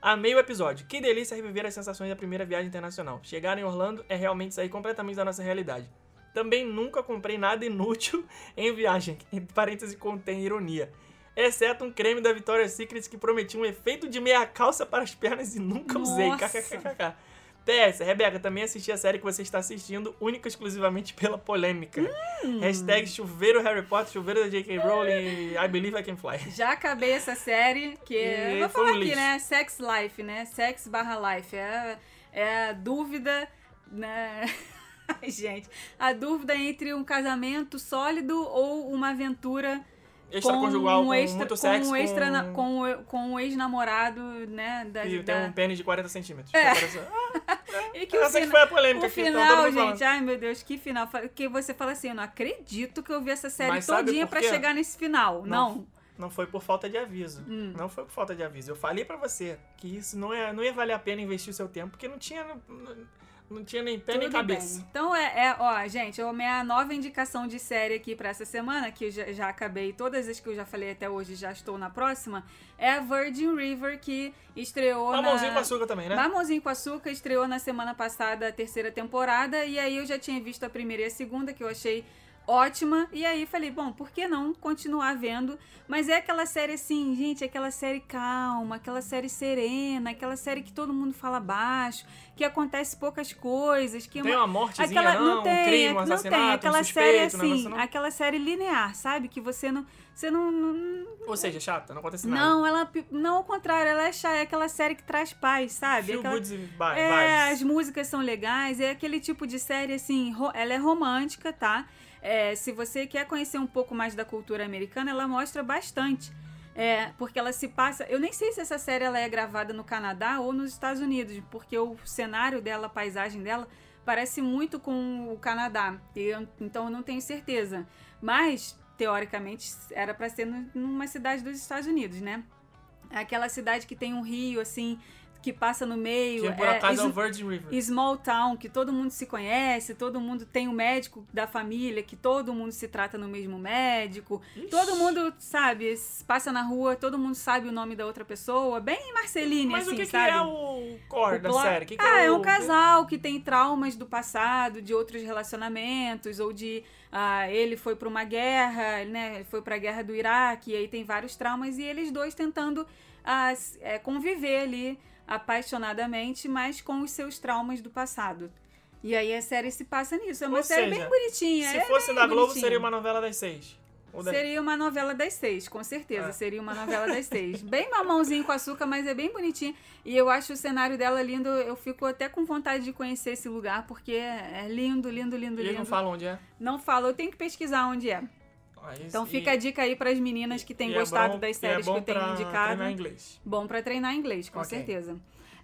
Amei o episódio. Que delícia reviver as sensações da primeira viagem internacional. Chegar em Orlando é realmente sair completamente da nossa realidade. Também nunca comprei nada inútil em viagem. Entre parênteses contém ironia. Exceto um creme da Victoria's Secret que prometia um efeito de meia calça para as pernas e nunca usei. Nossa. PS, Rebeca, também assisti a série que você está assistindo, única e exclusivamente pela polêmica. Hum. Hashtag chuveiro Harry Potter, chuveiro da J.K. Rowling e I Believe I Can Fly. Já acabei essa série, que E vou foi um falar aqui, lixo. né? Sex Life, né? Sex barra life. É, é a dúvida, né? Ai, gente, a dúvida entre um casamento sólido ou uma aventura Extraconjugal com, um extra, muito com sexo, um extra, na- com... com, com um ex-namorado, né? Da, E da- tem um pênis de 40 centímetros. É. Parece- Ah, E que essa o que fina- foi a polêmica O aqui, então final, gente, ai meu Deus, que final. Que você fala assim, eu não acredito que eu vi essa série Mas todinha pra chegar nesse final. Não. Não. Não foi por falta de aviso. Hum. Não foi por falta de aviso. Eu falei pra você que isso não ia, não ia valer a pena investir o seu tempo, porque não tinha, não, não tinha nem pé nem Tudo cabeça. bem. Então é, é, ó, gente, a minha nova indicação de série aqui pra essa semana, que eu já, já acabei, todas as que eu já falei até hoje, já estou na próxima, é a Virgin River, que estreou Mamãozinho na... com açúcar também, né? Mamãozinho com Açúcar estreou na semana passada a terceira temporada, e aí eu já tinha visto a primeira e a segunda, que eu achei ótima, e aí falei, bom, por que não continuar vendo? Mas é aquela série assim, gente, aquela série calma, aquela série serena, aquela série que todo mundo fala baixo, que acontece poucas coisas, que é Tem uma- uma mortezinha, Aquela, não, não tem, um crime, um não tem, um aquela suspeito, série um assim, não... aquela série linear, sabe? Que você não, você não, não, Ou seja, chata, não acontece nada. não, ela, não ao contrário, ela é, chá- é aquela série que traz paz, sabe? Feel Aquela, good é, as músicas são legais, é aquele tipo de série assim, ela é romântica, tá? É, se você quer conhecer um pouco mais da cultura americana, ela mostra bastante. É, porque ela se passa. Eu nem sei se essa série ela é gravada no Canadá ou nos Estados Unidos, porque o cenário dela, a paisagem dela, parece muito com o Canadá. Eu- então eu não tenho certeza. Mas, teoricamente, era pra ser numa cidade dos Estados Unidos, né? Aquela cidade que tem um rio, assim, que passa no meio. Que por acaso é o Sm- Virgin River. Small town, que todo mundo se conhece, todo mundo tem um médico da família, que todo mundo se trata no mesmo médico. Todo mundo, sabe, passa na rua, todo mundo sabe o nome da outra pessoa. Bem Marceline, Mas assim, o que, que sabe? é o core O da série? O que que ah, é, o... um casal que tem traumas do passado, de outros relacionamentos, ou de ah, ele foi para uma guerra, né? Ele foi para a guerra do Iraque, e aí tem vários traumas, e eles dois tentando ah, é, conviver ali apaixonadamente, mas com os seus traumas do passado. E aí a série se passa nisso. É uma Ou série seja, bem bonitinha. Se é fosse da Globo, bonitinha. seria uma novela das seis. Seria uma novela das seis, com certeza. Ah. Seria uma novela das seis. Bem mamãozinho com açúcar, mas é bem bonitinho. E eu acho o cenário dela lindo. Eu fico até com vontade de conhecer esse lugar, porque é lindo, lindo, lindo, Eles lindo. não falam onde é. Não falo, eu tenho que pesquisar onde é. Isso- Então e- fica a dica aí para as meninas que têm e é gostado bom- das e séries é que eu tenho indicado. treinar inglês. Bom pra treinar inglês, com Ok. certeza.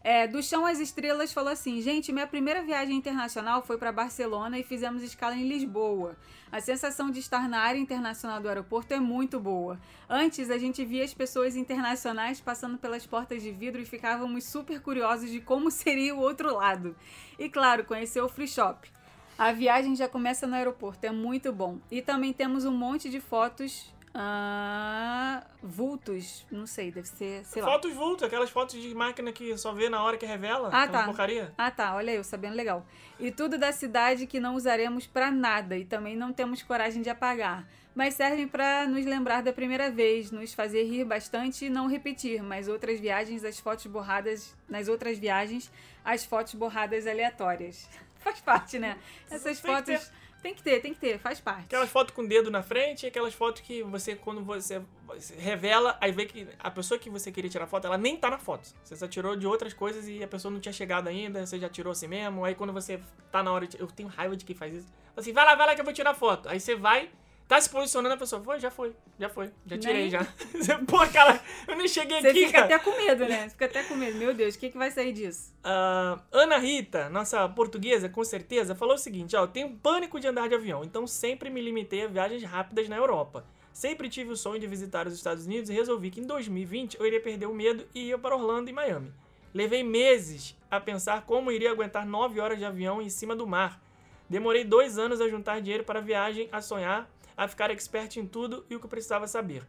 É, do Chão às Estrelas falou assim: gente, minha primeira viagem internacional foi para Barcelona e fizemos escala em Lisboa. A sensação de estar na área internacional do aeroporto é muito boa. Antes a gente via as pessoas internacionais passando pelas portas de vidro e ficávamos super curiosos de como seria o outro lado. E claro, conhecer o free shop. A viagem já começa no aeroporto, é muito bom. E também temos um monte de fotos. ah, vultos, não sei, deve ser, sei lá. Fotos vultos, aquelas fotos de máquina que só vê na hora que revela. Ah, aquela tá. porcaria. Ah, tá. Olha eu, sabendo legal. E tudo da cidade que não usaremos pra nada e também não temos coragem de apagar. Mas servem pra nos lembrar da primeira vez, nos fazer rir bastante e não repetir. Mas outras viagens, as fotos borradas. Nas outras viagens, as fotos borradas aleatórias. Faz parte, né? Essas Tem que fotos. Tem que ter, tem que ter, faz parte. Aquelas fotos com o dedo na frente, aquelas fotos que você, quando você, revela, aí vê que a pessoa que você queria tirar foto, ela nem tá na foto. Você só tirou de outras coisas e a pessoa não tinha chegado ainda, você já tirou assim mesmo. Aí quando você tá na hora de. Eu tenho raiva de quem faz isso. Assim, vai lá, vai lá que eu vou tirar foto. Aí você vai, tá se posicionando, a pessoa, foi, já foi, já foi, já tirei Nem- já. Você, Pô, cara, eu nem cheguei Você aqui, fica cara. até com medo, né? Você fica até com medo. Meu Deus, o que, que vai sair disso? Ah, Ana Rita, nossa portuguesa, com certeza, falou o seguinte: ó, eu tenho pânico de andar de avião, então sempre me limitei a viagens rápidas na Europa. Sempre tive o sonho de visitar os Estados Unidos e resolvi que em 2020 eu iria perder o medo e ia para Orlando e Miami. Levei meses a pensar como iria aguentar 9 horas de avião em cima do mar. Demorei dois anos a juntar dinheiro para a viagem, a sonhar, a ficar expert em tudo e o que precisava saber.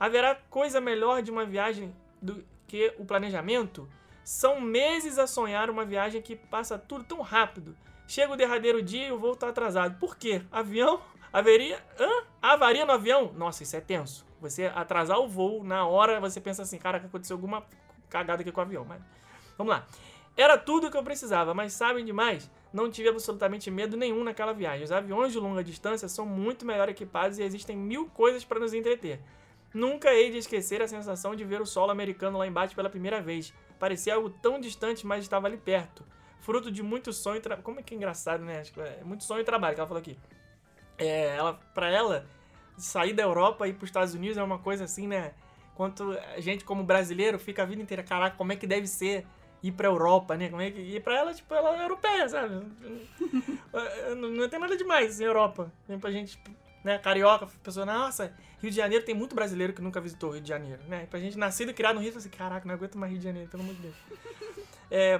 Haverá coisa melhor de uma viagem do que o planejamento? São meses a sonhar uma viagem que passa tudo tão rápido. Chega o derradeiro dia e o voo tá atrasado. Por quê? Avião? Haveria. Hã? Avaria no avião? Nossa, isso é tenso. Você atrasar o voo na hora, você pensa assim, cara, aconteceu alguma cagada aqui com o avião. Mas vamos lá. Era tudo o que eu precisava, mas sabem demais? Não tive absolutamente medo nenhum naquela viagem. Os aviões de longa distância são muito melhor equipados e existem mil coisas para nos entreter. Nunca hei de esquecer a sensação de ver o solo americano lá embaixo pela primeira vez. Parecia algo tão distante, mas estava ali perto. Fruto de muito sonho e trabalho. Como é que é engraçado, né? É muito sonho e trabalho que ela falou aqui. É, ela, pra ela, sair da Europa e ir pros Estados Unidos é uma coisa assim, né? Quanto a gente, como brasileiro, fica a vida inteira, caraca, como é que deve ser ir pra Europa, né? Como é que... E pra ela, tipo, ela é europeia, sabe? não, não tem nada demais em Europa. Vem pra gente, né, carioca, pessoa, nossa, Rio de Janeiro tem muito brasileiro que nunca visitou o Rio de Janeiro, né? Pra gente nascido e criado no Rio, assim, caraca, não aguento mais Rio de Janeiro, pelo amor de Deus. É,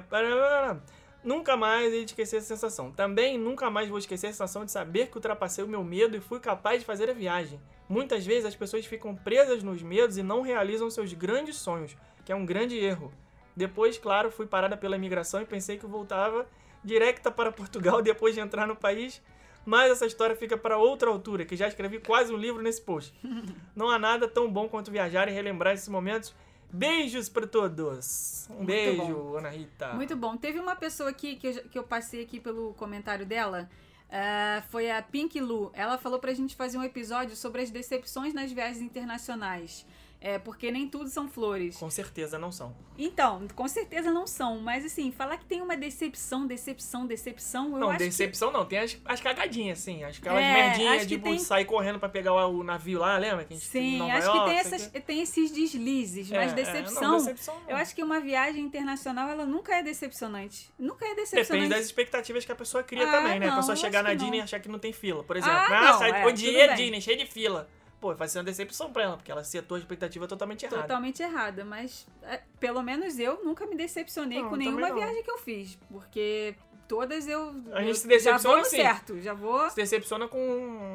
nunca mais hei esquecer essa sensação. Também nunca mais vou esquecer a sensação de saber que ultrapassei o meu medo e fui capaz de fazer a viagem. Muitas vezes as pessoas ficam presas nos medos e não realizam seus grandes sonhos, que é um grande erro. Depois, claro, fui parada pela imigração e pensei que voltava direta para Portugal depois de entrar no país, mas essa história fica para outra altura, que já escrevi quase um livro nesse post. Não há nada tão bom quanto viajar e relembrar esses momentos. Beijos para todos. Um Muito beijo, bom. Ana Rita. Muito bom. Teve uma pessoa aqui que eu, que eu passei aqui pelo comentário dela. ah, foi a Pink Lu. Ela falou pra gente fazer um episódio sobre as decepções nas viagens internacionais. É, porque nem tudo são flores. Com certeza não são. Então, com certeza não são. Mas assim, falar que tem uma decepção, decepção, decepção, eu não, acho que decepção não. Tem as, as cagadinhas, assim. Acho que aquelas É, merdinhas, que tipo, tem- sair correndo pra pegar o, o navio lá, lembra? Que a gente Sim, Nova acho York, que tem, essas, quê. tem esses deslizes, É, mas é, decepção. não, decepção não. Eu acho que uma viagem internacional, ela nunca é decepcionante. Nunca é decepcionante. Depende das expectativas que a pessoa cria Ah, também, né? a não, pessoa acho chegar na que Disney e achar que não tem fila, por exemplo. Ah, Ah, não, sai, é, odiei a. Disney, cheio de fila. Pô, vai ser uma decepção pra ela, porque ela setou a expectativa totalmente errada. Totalmente errada, mas é, pelo menos eu nunca me decepcionei Não, com nenhuma não. viagem que eu fiz, porque todas eu, A gente eu se decepciona já vou assim. certo, já vou Se decepciona com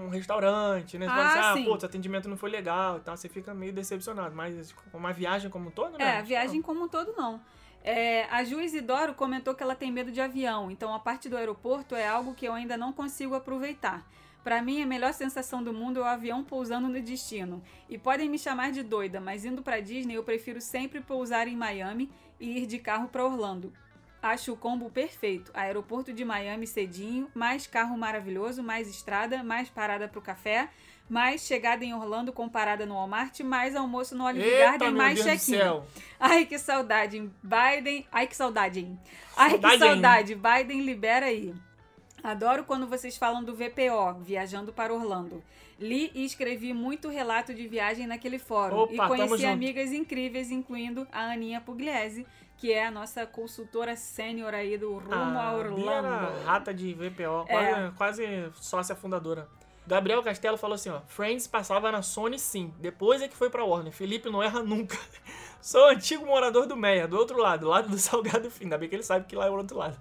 um restaurante, né? Você Ah, fala assim, ah, pô, o atendimento não foi legal e tal, você fica meio decepcionado. Mas com uma viagem como um todo, né? É, a viagem como um todo não. É, a Ju Isidoro comentou que ela tem medo de avião, então a parte do aeroporto é algo que eu ainda não consigo aproveitar. Pra mim, a melhor sensação do mundo é o avião pousando no destino. E podem me chamar de doida, mas indo pra Disney eu prefiro sempre pousar em Miami e ir de carro pra Orlando. Acho o combo perfeito. Aeroporto de Miami cedinho, mais carro maravilhoso, mais estrada, mais parada pro café, mais chegada em Orlando com parada no Walmart, mais almoço no Olive Eita, Garden, mais check-in. Ai, que saudade. Biden. Ai, que saudade, hein? Ai, que saudade. Biden libera aí. Adoro quando vocês falam do VPO, viajando para Orlando. Li e escrevi muito relato de viagem naquele fórum Opa, e conheci junto. amigas incríveis, incluindo a Aninha Pugliese, que é a nossa consultora sênior aí do Rumo a A era Orlando. rata de VPO, É. quase, quase sócia fundadora. Gabriel Castelo falou assim, ó, Friends passava na Sony sim, depois é que foi pra Warner. Felipe não erra nunca. Sou antigo morador do Meia, do outro lado, lado do Salgado Filho. Ainda bem que ele sabe que lá é o outro lado.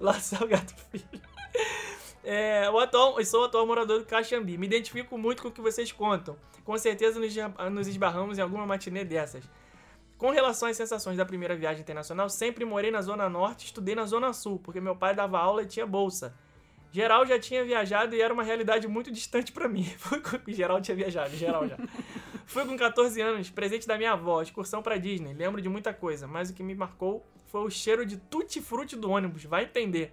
Lá do Salgado Filho. É, o atual, eu sou o atual morador do Caxambi. Me identifico muito com o que vocês contam. Com certeza nos, nos esbarramos em alguma matinê dessas. Com relação às sensações da primeira viagem internacional, sempre morei na Zona Norte e estudei na Zona Sul, porque meu pai dava aula e tinha bolsa. Geral já tinha viajado e era uma realidade muito distante pra mim. Geral tinha viajado, geral já. Fui com 14 anos, presente da minha avó, excursão pra Disney. Lembro de muita coisa, mas o que me marcou foi o cheiro de tutti-frutti do ônibus, vai entender.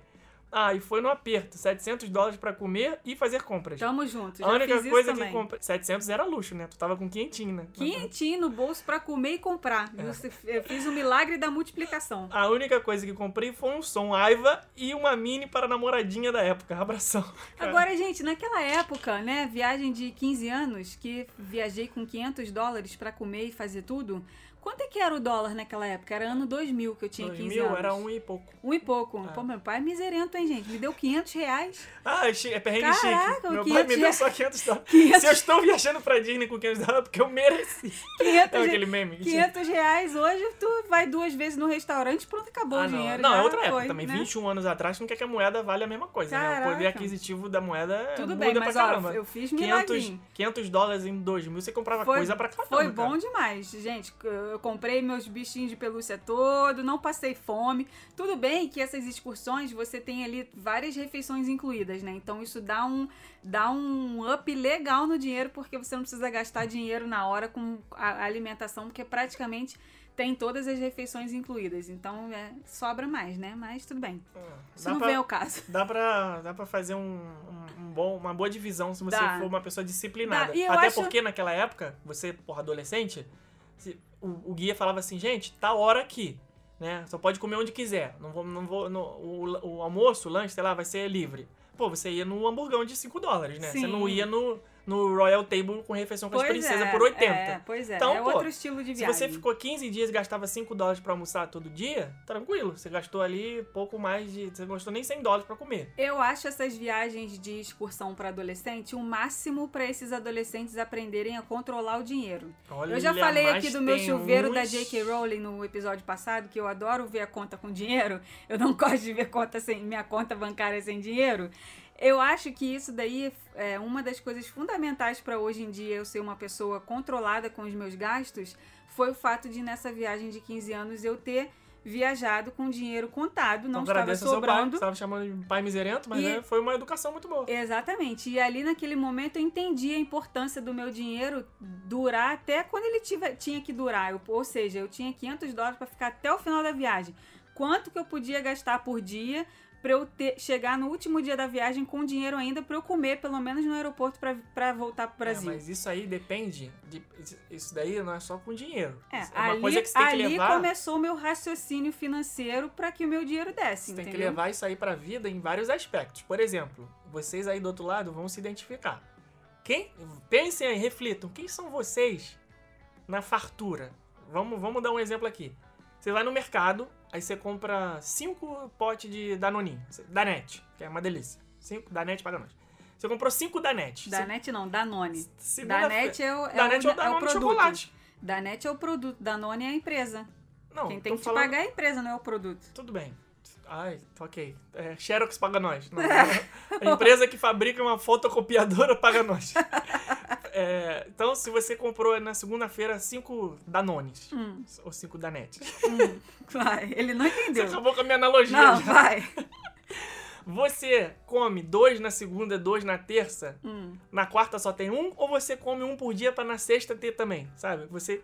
Ah, e foi no aperto, 700 dólares pra comer e fazer compras. Tamo junto, já A única fiz coisa isso que também. comprei... 700 era luxo, né? Tu tava com quinhentinho, né? Quentinho no bolso pra comer e comprar. É. Eu- fiz o milagre da multiplicação. A única coisa que comprei foi um som Aiva e uma mini para a namoradinha da época. Abração. Agora, gente, naquela época, né, viagem de 15 anos, que viajei com 500 dólares pra comer e fazer tudo, quanto é que era o dólar naquela época? Era ano 2000 que eu tinha 15 2000 anos. era um e pouco. Um e pouco. É. Pô, meu pai é miserento, hein, gente? Me deu 500 reais. Ah, é perrengue Caraca, chique. Meu 500 pai me deu só 500 dólares. 500 Se eu estou viajando pra Disney com 500 dólares, é porque eu mereci. 500, É aquele meme. que tinha. 500 reais hoje, tu vai duas vezes no restaurante, pronto, acabou Ah, o dinheiro. Não, é outra época foi, também. né? 21 anos atrás, não quer que a moeda vale a mesma coisa, né? O poder Caraca. aquisitivo da moeda Tudo muda bem, pra mas caramba. ó, eu fiz 500, milagrinho. 500 dólares em 2000, você comprava Foi- coisa pra caramba. Foi cara. bom demais, gente. Eu comprei meus bichinhos de pelúcia todo, não passei fome. Tudo bem que essas excursões você tem ali várias refeições incluídas, né? Então isso dá um, dá um up legal no dinheiro, porque você não precisa gastar dinheiro na hora com a alimentação, porque praticamente tem todas as refeições incluídas. Então é, sobra mais, né? Mas tudo bem. Ah, Isso não pra- vem ao caso. Dá pra, dá pra fazer um, um- um bom, uma boa divisão se você Dá. for uma pessoa disciplinada. Eu Até acho- porque naquela época, você, porra, adolescente, o, o guia falava assim, gente, tá hora aqui. Né? Só pode comer onde quiser. Não vou, não vou, no- o, o almoço, o lanche, sei lá, vai ser livre. Pô, você ia no hamburgão de 5 dólares, né? Você Sim. não ia no, no Royal Table com refeição com as princesas é, por 80. É, pois é. Então, é pô, outro estilo de Se viagem. você ficou 15 dias e gastava 5 dólares pra almoçar todo dia, tranquilo. Você gastou ali pouco mais de. Você não gastou nem 100 dólares pra comer. Eu acho essas viagens de excursão para adolescente o máximo para esses adolescentes aprenderem a controlar o dinheiro. Olha, eu já falei aqui do meu chuveiro da uns- J.K. Rowling no episódio passado, que eu adoro ver a conta com dinheiro. Eu não gosto de ver conta sem, minha conta bancária sem dinheiro. Eu acho que isso daí é uma das coisas fundamentais para hoje em dia eu ser uma pessoa controlada com os meus gastos. Foi o fato de nessa viagem de 15 anos eu ter viajado com dinheiro contado, não Então estava pai, sobrando. estava chamando de pai miserento, mas E- né, foi uma educação muito boa. Exatamente. E ali naquele momento eu entendi a importância do meu dinheiro durar até quando ele tive- tinha que durar. Eu- ou seja, eu tinha 500 dólares para ficar até o final da viagem. Quanto que eu podia gastar por dia para eu ter- chegar no último dia da viagem com dinheiro ainda para eu comer pelo menos no aeroporto para voltar pro É, Brasil. mas isso aí depende. De, isso daí não é só com dinheiro. É, é uma ali, coisa que você tem que ali levar. começou o meu raciocínio financeiro para que o meu dinheiro desse, Você tem que entendeu? levar isso aí pra vida em vários aspectos. Por exemplo, vocês aí do outro lado vão se identificar. Quem? Pensem aí, reflitam. Quem são vocês na fartura? Vamos, vamos dar um exemplo aqui. Você vai no mercado, aí você compra cinco potes de Danoninho, Danete, que é uma delícia. Cinco, Danete paga nós. Você comprou cinco Danete. Da NET não, Danone. Segunda Da NET é o, é Danete o, é o Danone é o produto. chocolate. Da NET é o produto, Danone é a empresa. Não, Quem tem que te falando- pagar é a empresa, não é o produto. Tudo bem. Ai, tá ok. É, Xerox paga nós. Não, a empresa que fabrica uma fotocopiadora paga nós. É, então, se você comprou na segunda-feira cinco Danones, Hum. ou cinco Danetes, Vai, ele não você entendeu. acabou com a minha analogia. Não, já. vai. Você come dois na segunda, dois na terça, Hum. na quarta só tem um, ou você come um por dia pra na sexta ter também, sabe? Você,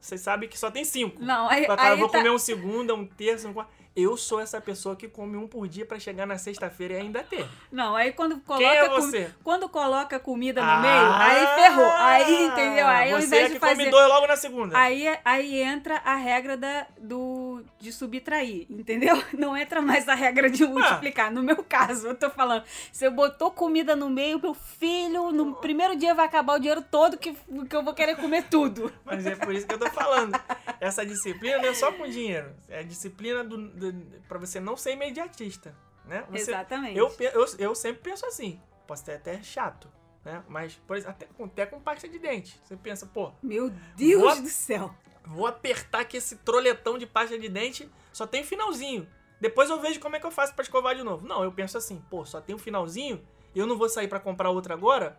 você sabe que só tem cinco. Não, aí, Fala, cara, eu aí vou tá... comer um segunda, um terça, um quarto. Eu sou essa pessoa que come um por dia pra chegar na sexta-feira e ainda ter. Não, aí quando coloca, Quem é com- você? quando coloca comida no Ah, meio, aí ferrou. Aí, entendeu? Aí ao você invés é de que fazer... come dois logo na segunda. Aí, aí entra a regra da, do, de subtrair, entendeu? Não entra mais a regra de multiplicar. No meu caso, eu tô falando, você botou comida no meio, meu filho, no primeiro dia vai acabar o dinheiro todo que, que eu vou querer comer tudo. Mas é por isso que eu tô falando. Essa disciplina não é só com dinheiro. É a disciplina do, do, pra você não ser imediatista. Né? Você- Exatamente. Eu, eu, eu sempre penso assim. Posso ser até chato. Né? Mas, por exemplo, até, com- até com pasta de dente. Você pensa, pô, Meu Deus Boa- do céu. Vou apertar aqui esse troletão de pasta de dente, só tem finalzinho. Depois eu vejo como é que eu faço pra escovar de novo. Não, eu penso assim, pô, só tem um finalzinho, eu não vou sair pra comprar outra agora,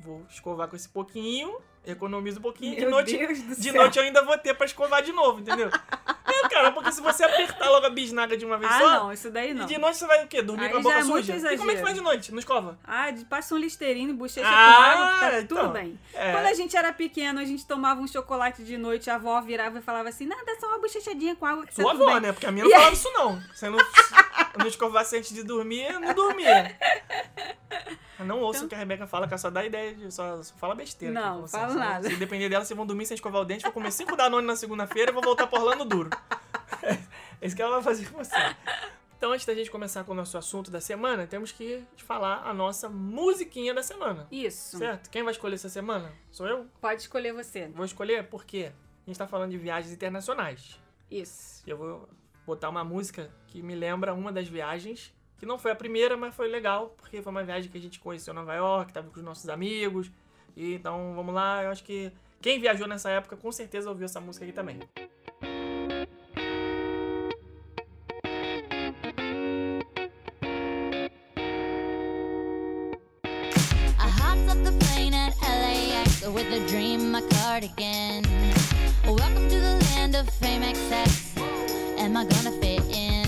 vou escovar com esse pouquinho, economizo um pouquinho, de Meu noite, Deus do de noite eu ainda vou ter pra escovar de novo, entendeu? cara, porque se você apertar logo a bisnaga de uma vez Ah, só, não, isso daí não. e de noite você vai o quê? Dormir Aí com a boca é suja? E como é que faz de noite? Não escova? Ah, passa um listerino e bochecha Ah, com água, tá então. tudo bem. É. Quando a gente era pequeno, a gente tomava um chocolate de noite, a avó virava e falava assim, nada, é só uma bochechadinha com água que Sua tá avó, bem. né? Porque a minha não E falava aí- isso, não. Você não, não escovasse antes de dormir, não dormia. Eu não ouço o que a Rebeca fala, que ela só dá ideia de. Só, só fala besteira. aqui Então- Não, falo Só- nada. Se depender dela, vocês vão dormir sem escovar o dente, vou comer cinco Danone na segunda-feira e vou voltar por Orlando duro. É isso que ela vai fazer com você. Então, antes da gente começar com o nosso assunto da semana, temos que falar a nossa musiquinha da semana. Isso. Certo? Quem vai escolher essa semana? Sou eu? Pode escolher você. Vou escolher porque a gente tá falando de viagens internacionais. Isso. E eu vou botar uma música que me lembra uma das viagens, que não foi a primeira, mas foi legal, porque foi uma viagem que a gente conheceu em Nova York, tava com os nossos amigos. E então, vamos lá, eu acho que quem viajou nessa época com certeza ouviu essa música aqui também. I A dream, my cardigan. Welcome to the land of fame XX. Am I gonna fit in?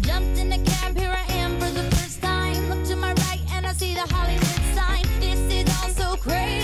Jumped in the cab, here I am for the first time. Look to my right and I see the Hollywood sign. This is all so crazy.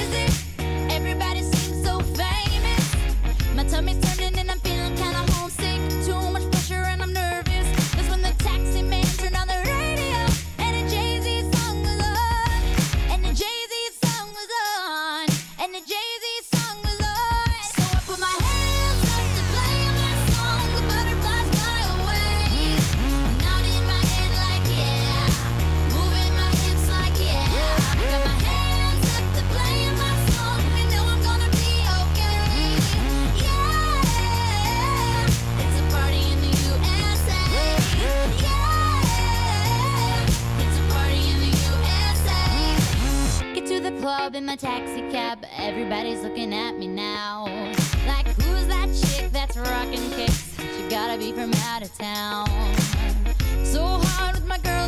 Taxi cab. Everybody's looking at me now. Like, who's that chick that's rocking kicks? She gotta be from out of town. So hard with my girls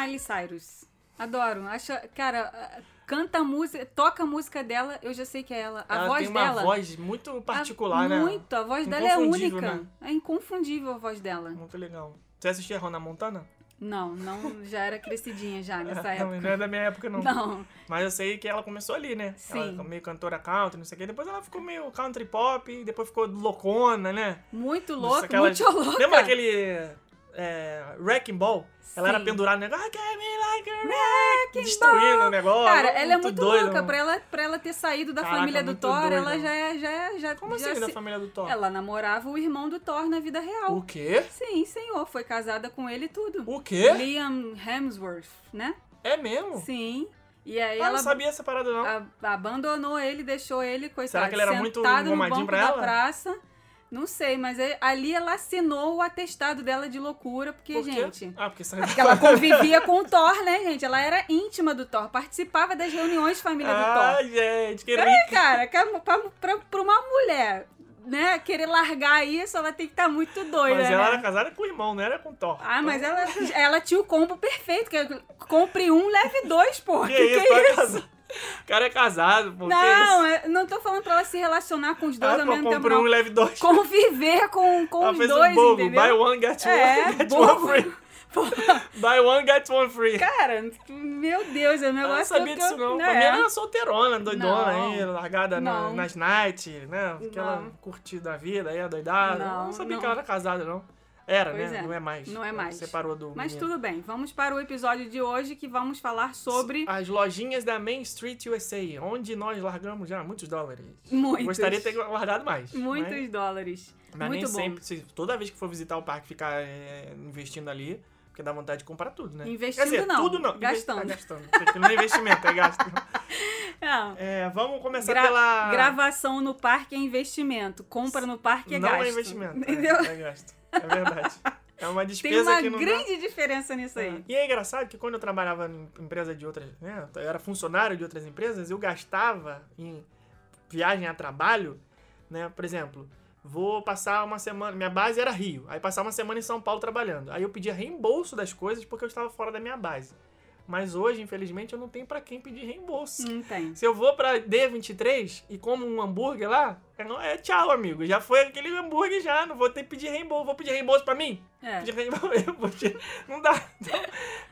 Miley Cyrus. Adoro. Acho, cara, canta a música, toca a música dela, eu já sei que é ela. A Ela voz tem uma dela. voz muito a- particular, né? Muito, a voz dela é única. né? É inconfundível a voz dela. Muito legal. Você assistia a Hannah Montana? Não, não, já era crescidinha já nessa Não, época. não é da minha época, não. Não. Mas eu sei que ela começou ali, né? Sim. Ela meio cantora country, não sei o quê. Depois ela ficou meio country pop, depois ficou loucona, né? Muito louca, aquela- muito louca. Lembra aquele é, Wrecking Ball, ela era Sim. pendurada no negócio, "I can be like a wreck", destruindo o negócio. Cara, ela é muito doida, louca. mano. Pra ela, pra ela ter saído da Caraca, família do Thor, doida, ela já é. Já, é- já, Como já assim, da se- família do Thor? Ela namorava o irmão do Thor na vida real. O quê? Sim, senhor. Foi casada com ele e tudo. O quê? Liam Hemsworth, né? É mesmo? Sim. E aí Ah, ela não sabia essa parada, não. abandonou ele, deixou ele, coitado, Será que ele era muito engomadinho pra da ela? praça. Não sei, mas aí- ali ela assinou o atestado dela de loucura, porque, Por gente... Ah, porque Porque ela convivia com o Thor, né, gente? Ela era íntima do Thor, participava das reuniões de família do Ah, Thor. gente, que Peraí, rico. cara, é pra, pra, pra uma mulher, né, querer largar isso, ela tem que estar muito doida, Mas né? ela era casada com o irmão, não era com o Thor. Ah, mas Então, ela, ela tinha o combo perfeito, que é compre um, leve dois, pô. Que, Que, que isso, é tá isso? O cara é casado, pô. Não, eu não tô falando pra ela se relacionar com os dois Ah, ao pô, mesmo tempo, um não. leve dois. Conviver com, com Ela os fez dois, um bobo. entendeu? Buy one, get one, É, get bobo. one free. Buy one, get one free. cara, meu Deus, é um Eu negócio não sabia que disso, eu- não. né? Pra mim era solteirona, doidona Não. aí, largada na- nas nights, né? Aquela curtida da vida aí, adoidada. Não, Eu não sabia não. que ela era casada, não. Era, Pois né? é. Não é mais. Não é mais. Separou do Mas tudo bem, vamos para o episódio de hoje que vamos falar sobre As lojinhas da Main Street USA, onde nós largamos já muitos dólares. muitos, Gostaria de ter largado mais. muitos Mas, dólares. mas Muito nem bom. sempre. se- toda vez que for visitar o parque, ficar é, investindo ali. Porque dá vontade de comprar tudo, né? Investindo dizer, não, tudo não. gastando. Ah, gastando. Não é investimento, é gasto. Não. É, vamos começar Gra- pela. Gravação no parque é investimento. Compra no parque é não gasto. é investimento. é- Entendeu? É, gasto. É verdade. É uma Tem despesa uma que não dá- grande diferença nisso aí. E é engraçado que quando eu trabalhava em empresa de outras, né, eu era funcionário de outras empresas, eu gastava em viagem a trabalho, né, por exemplo, vou passar uma semana, minha base era Rio, aí passar uma semana em São Paulo trabalhando. Aí eu pedia reembolso das coisas porque eu estava fora da minha base. Mas hoje, infelizmente, eu não tenho pra quem pedir reembolso. Não tem. Se eu vou pra D23 e como um hambúrguer lá, é, é tchau, amigo. Já foi aquele hambúrguer já, não vou ter que pedir reembolso. Vou pedir reembolso pra mim? É. Pedir reembolso, não dá. Então,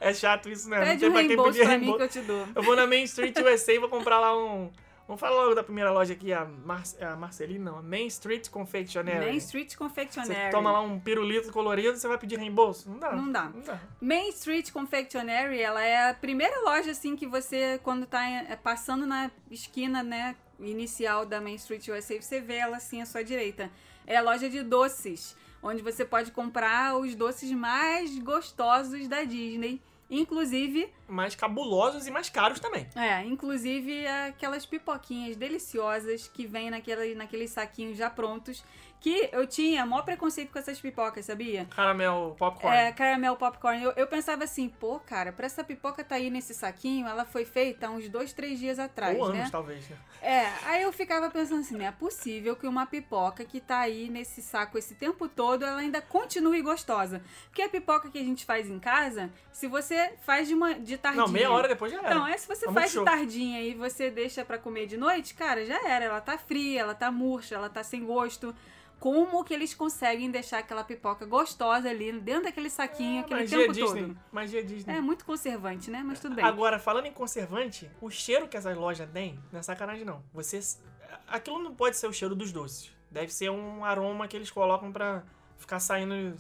é chato isso, né? Pede não um tem pra quem pedir pra mim reembolso. que eu te dou. Eu vou na Main Street USA e vou comprar lá um... Vamos falar logo da primeira loja aqui, a, Mar... a Marcelina, não. A Main Street Confectionery. Main Street Confectionery. Você toma lá um pirulito colorido, você vai pedir reembolso? Não dá. Não dá. Não dá. Main Street Confectionery, ela é a primeira loja assim que você, quando tá é, passando na esquina, né, inicial da Main Street USA, você vê ela assim à sua direita. É a loja de doces, onde você pode comprar os doces mais gostosos da Disney, inclusive, Mais cabulosos e mais caros também. é, inclusive aquelas pipoquinhas deliciosas que vem naquele, naqueles saquinhos já prontos, que eu tinha maior preconceito com essas pipocas, sabia? Caramel popcorn. É, caramel popcorn. Eu, eu pensava assim, pô, cara, pra essa pipoca tá aí nesse saquinho, ela foi feita há uns dois, três dias atrás, Ou né? anos, talvez, né? É, aí eu ficava pensando assim, não é possível que uma pipoca que tá aí nesse saco esse tempo todo, ela ainda continue gostosa. Porque a pipoca que a gente faz em casa, se você faz de, uma, de tardinha... Não, meia hora depois já era. Não, é se você Tá faz de show. tardinha e você deixa pra comer de noite, cara, já era. Ela tá fria, ela tá murcha, ela tá sem gosto. Como que eles conseguem deixar aquela pipoca gostosa ali dentro daquele saquinho aquele Magia tempo Disney. todo? Magia Disney. É muito conservante, né? Mas tudo bem. Agora, falando em conservante, o cheiro que essas lojas têm, não é sacanagem não. Você. Aquilo não pode ser o cheiro dos doces. Deve ser um aroma que eles colocam pra ficar saindo.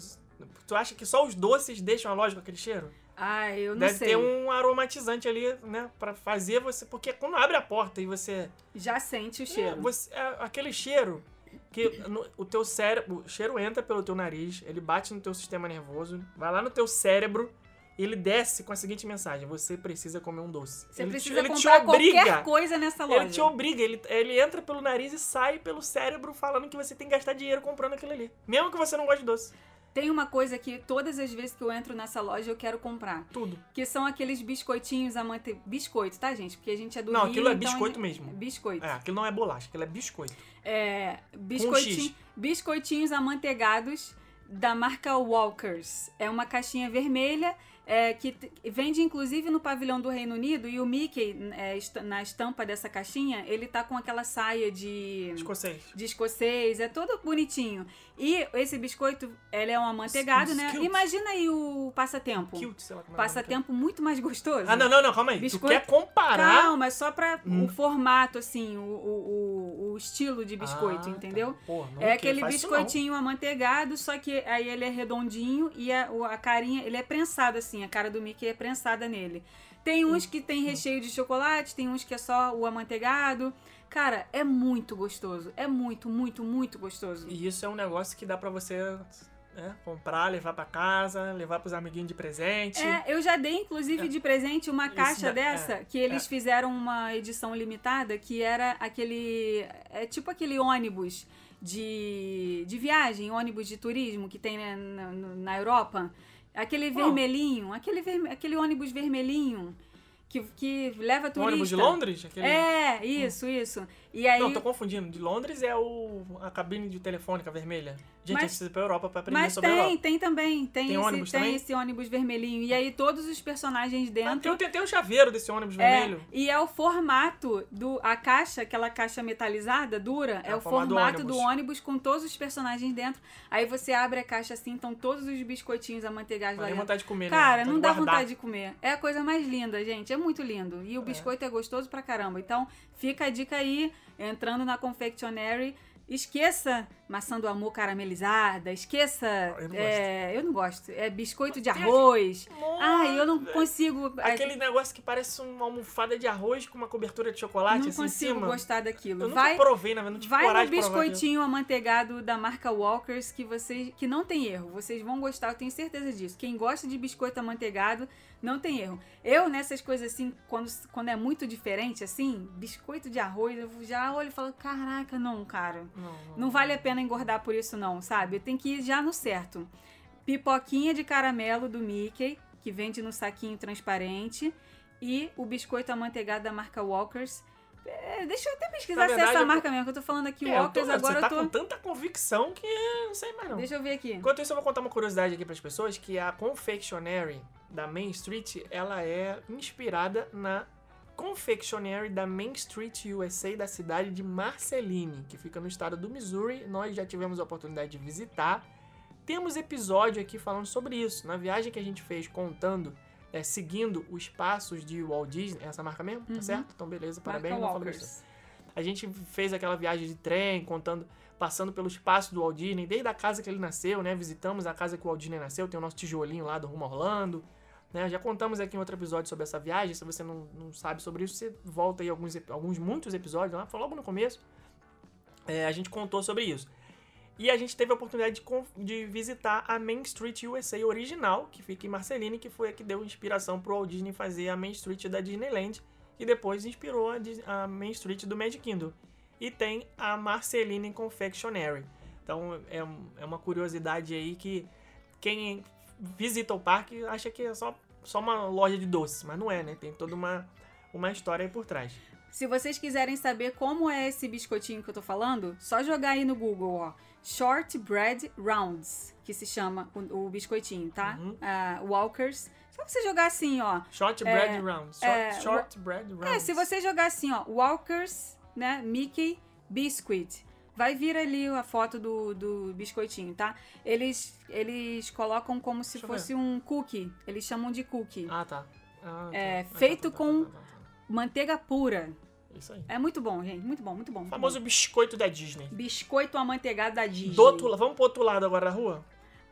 Tu acha que só os doces deixam a loja com aquele cheiro? Ah, eu não Deve sei. ter um aromatizante ali, né? Pra fazer você. Porque quando abre a porta e você. Já sente o É, cheiro. você é aquele cheiro que no- o teu cérebro. O cheiro entra pelo teu nariz, ele bate no teu sistema nervoso, vai lá no teu cérebro. e Ele desce com a seguinte mensagem: você precisa comer um doce. Você ele precisa te, ele te comprar obriga. qualquer coisa nessa loja. Ele te obriga, ele, ele entra pelo nariz e sai pelo cérebro falando que você tem que gastar dinheiro comprando aquilo ali. Mesmo que você não goste de doce. Tem uma coisa que todas as vezes que eu entro nessa loja eu quero comprar. Tudo. Que são aqueles biscoitinhos amante... Biscoito, tá, gente? Porque a gente é do Não, Rio, aquilo é então biscoito é- mesmo. Biscoito. É, aquilo não é bolacha, aquilo é biscoito. É, biscoitinho, biscoitinhos amanteigados da marca Walkers. É uma caixinha vermelha é, que vende inclusive no pavilhão do Reino Unido e o Mickey, é, est- na estampa dessa caixinha, ele tá com aquela saia de, Escocês. de escocês, é todo bonitinho. E esse biscoito, ele é um amanteigado, né? Imagina aí o passatempo. Cute, sei lá como é Passatempo muito mais gostoso. Ah, não, não, não, calma aí. Biscoito- Tu quer comparar? Calma, é só pra Hum. o formato, assim, o, o, o, estilo de biscoito, Ah, entendeu? tá. Não É que- aquele isso não. biscoitinho amanteigado, só que aí ele é redondinho e a, a carinha, ele é prensado assim, a cara do Mickey é prensada nele. Tem uns que tem recheio de chocolate, tem uns que é só o amanteigado. Cara, é muito gostoso. É muito, muito, muito gostoso. E isso é um negócio que dá pra você né, comprar, levar pra casa, levar pros amiguinhos de presente. É, eu já dei, inclusive, de presente uma caixa da- dessa, é, que eles é. fizeram uma edição limitada, que era aquele. É tipo aquele ônibus de, de viagem, ônibus de turismo que tem né, na, na- Europa. Aquele vermelhinho, aquele, verme- aquele ônibus vermelhinho que, que leva O turista. ônibus de Londres? Aquele... É, isso, isso. E aí. Não, tô confundindo. De Londres é o a cabine de telefônica vermelha. Gente, Mas- a gente precisa ir pra Europa pra aprender Mas sobre a tem, Europa. tem também. Tem, Tem esse, ônibus tem também? esse ônibus vermelhinho. E aí todos os personagens Ah, dentro. tem, tem um chaveiro desse ônibus É, vermelho. e é o formato do a caixa, aquela caixa metalizada dura, é, É o o formato do formato do ônibus. ônibus com todos os personagens dentro. Aí você abre a caixa assim, estão todos os biscoitinhos amanteigados lá dentro. vontade de comer, Cara, né? não dá guardar. vontade de comer. É a coisa mais linda, gente. É muito lindo. E o biscoito é gostoso pra caramba. Então, fica a dica aí, entrando na Confectionery. Esqueça maçã do amor caramelizada, esqueça. Eu não é, eu não gosto. É biscoito de arroz. Ai, eu não velho. consigo. Aquele negócio que parece uma almofada de arroz com uma cobertura de chocolate não assim em consigo cima. gostar daquilo. Eu nunca vai provei, na verdade, não tive vai no biscoitinho amanteigado da marca Walkers que vocês que não tem erro. Vocês vão gostar, eu tenho certeza disso. Quem gosta de biscoito amanteigado não tem erro. Eu nessas coisas assim, quando, quando é muito diferente assim, biscoito de arroz, eu já olho e falo, caraca, não, cara. Não, não. Não vale a pena engordar por isso não, sabe? Tem que ir já no certo. Pipoquinha de caramelo do Mickey, que vende no saquinho transparente, e o biscoito amanteigado da marca Walkers. É, deixa eu até pesquisar Na se é verdade, essa eu- marca mesmo, que eu tô falando aqui É, eu tô- Walkers, agora você tá eu tô... com tanta convicção que eu não sei mais não. Deixa eu ver aqui. Enquanto isso, eu vou contar uma curiosidade aqui para as pessoas, que a Confectionery da Main Street, ela é inspirada na Confectionery da Main Street USA da cidade de Marceline, que fica no estado do Missouri. Nós já tivemos a oportunidade de visitar. Temos episódio aqui falando sobre isso. Na viagem que a gente fez contando, é, seguindo os passos de Walt Disney, essa marca mesmo, tá certo? Então beleza, parabéns. Uhum. marca não isso. A gente fez aquela viagem de trem, contando, passando pelos passos do Walt Disney, desde a casa que ele nasceu, né? Visitamos a casa que o Walt Disney nasceu, tem o nosso tijolinho lá do Rumo Orlando. Né? Já contamos aqui em outro episódio sobre essa viagem. Se você não, não sabe sobre isso, você volta aí alguns, alguns muitos episódios lá, foi logo no começo. É, a gente contou sobre isso. E a gente teve a oportunidade de, de visitar a Main Street USA original, que fica em Marceline, que foi a que deu inspiração pro Walt Disney fazer a Main Street da Disneyland, e depois inspirou a, a Main Street do Magic Kingdom. E tem a Marceline Confectionery. Então é, é uma curiosidade aí que quem visita o parque acha que é só, só uma loja de doces, mas não é, né? Tem toda uma, uma história aí por trás. Se vocês quiserem saber como é esse biscoitinho que eu tô falando, só jogar aí no Google, ó. Shortbread Rounds, que se chama o, o biscoitinho, tá? Uhum. Ah, Walkers. Só você jogar assim, ó. Shortbread É, Rounds. é, Short, shortbread Rounds. É, se você jogar assim, ó, Walkers, né, Mickey Biscuit, vai vir ali a foto do, do biscoitinho, tá? Eles, eles colocam como se fosse um cookie, eles chamam de cookie. Ah, tá. Ah, É, tá. Ah, feito tá, tá, com- tá, tá, tá, tá. Manteiga pura. Isso aí. É muito bom, gente, muito bom, muito bom. muito Famoso bom. biscoito da Disney. Biscoito amanteigado da Disney. Do outro, vamos pro outro lado agora da rua?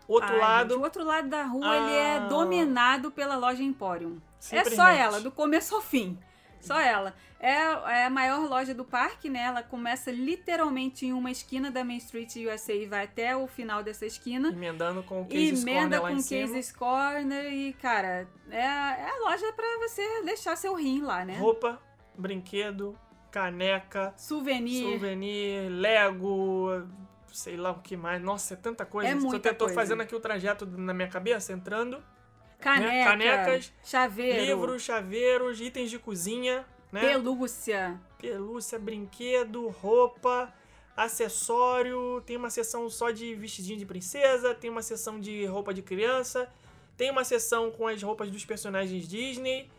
Outro Ai, lado. gente, o outro lado da rua, Ah. ele é dominado pela loja Emporium. É só ela, do começo ao fim. Só ela. É, é a maior loja do parque, né? Ela começa literalmente em uma esquina da Main Street USA e vai até o final dessa esquina. Emendando com o Casey's emenda Corner lá com em. Casey's Corner e, cara, é, a- é a loja pra você deixar seu rim lá, né? Roupa, brinquedo, caneca, Souvenir. souvenir, Lego, sei lá o que mais. Nossa, é tanta coisa. É Eu muita tô coisa. fazendo aqui o trajeto na minha cabeça, entrando. Caneca. né? Canecas, Chaveiro. Livros, chaveiros, itens de cozinha, né? Pelúcia. Pelúcia, brinquedo, roupa, acessório. Tem uma seção só de vestidinho de princesa, tem uma seção de roupa de criança, tem uma seção com as roupas dos personagens Disney,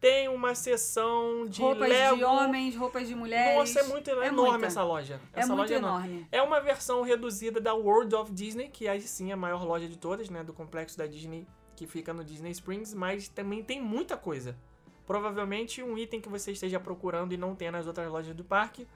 tem uma seção de roupas Lego. de homens, roupas de mulheres. Nossa, é muito é enorme muita. essa loja. É Essa muito loja é enorme. enorme. É uma versão reduzida da World of Disney, que aí sim é a maior loja de todas, né? Do complexo da Disney, que fica no Disney Springs, mas também tem muita coisa. Provavelmente um item que você esteja procurando e não tem nas outras lojas do parque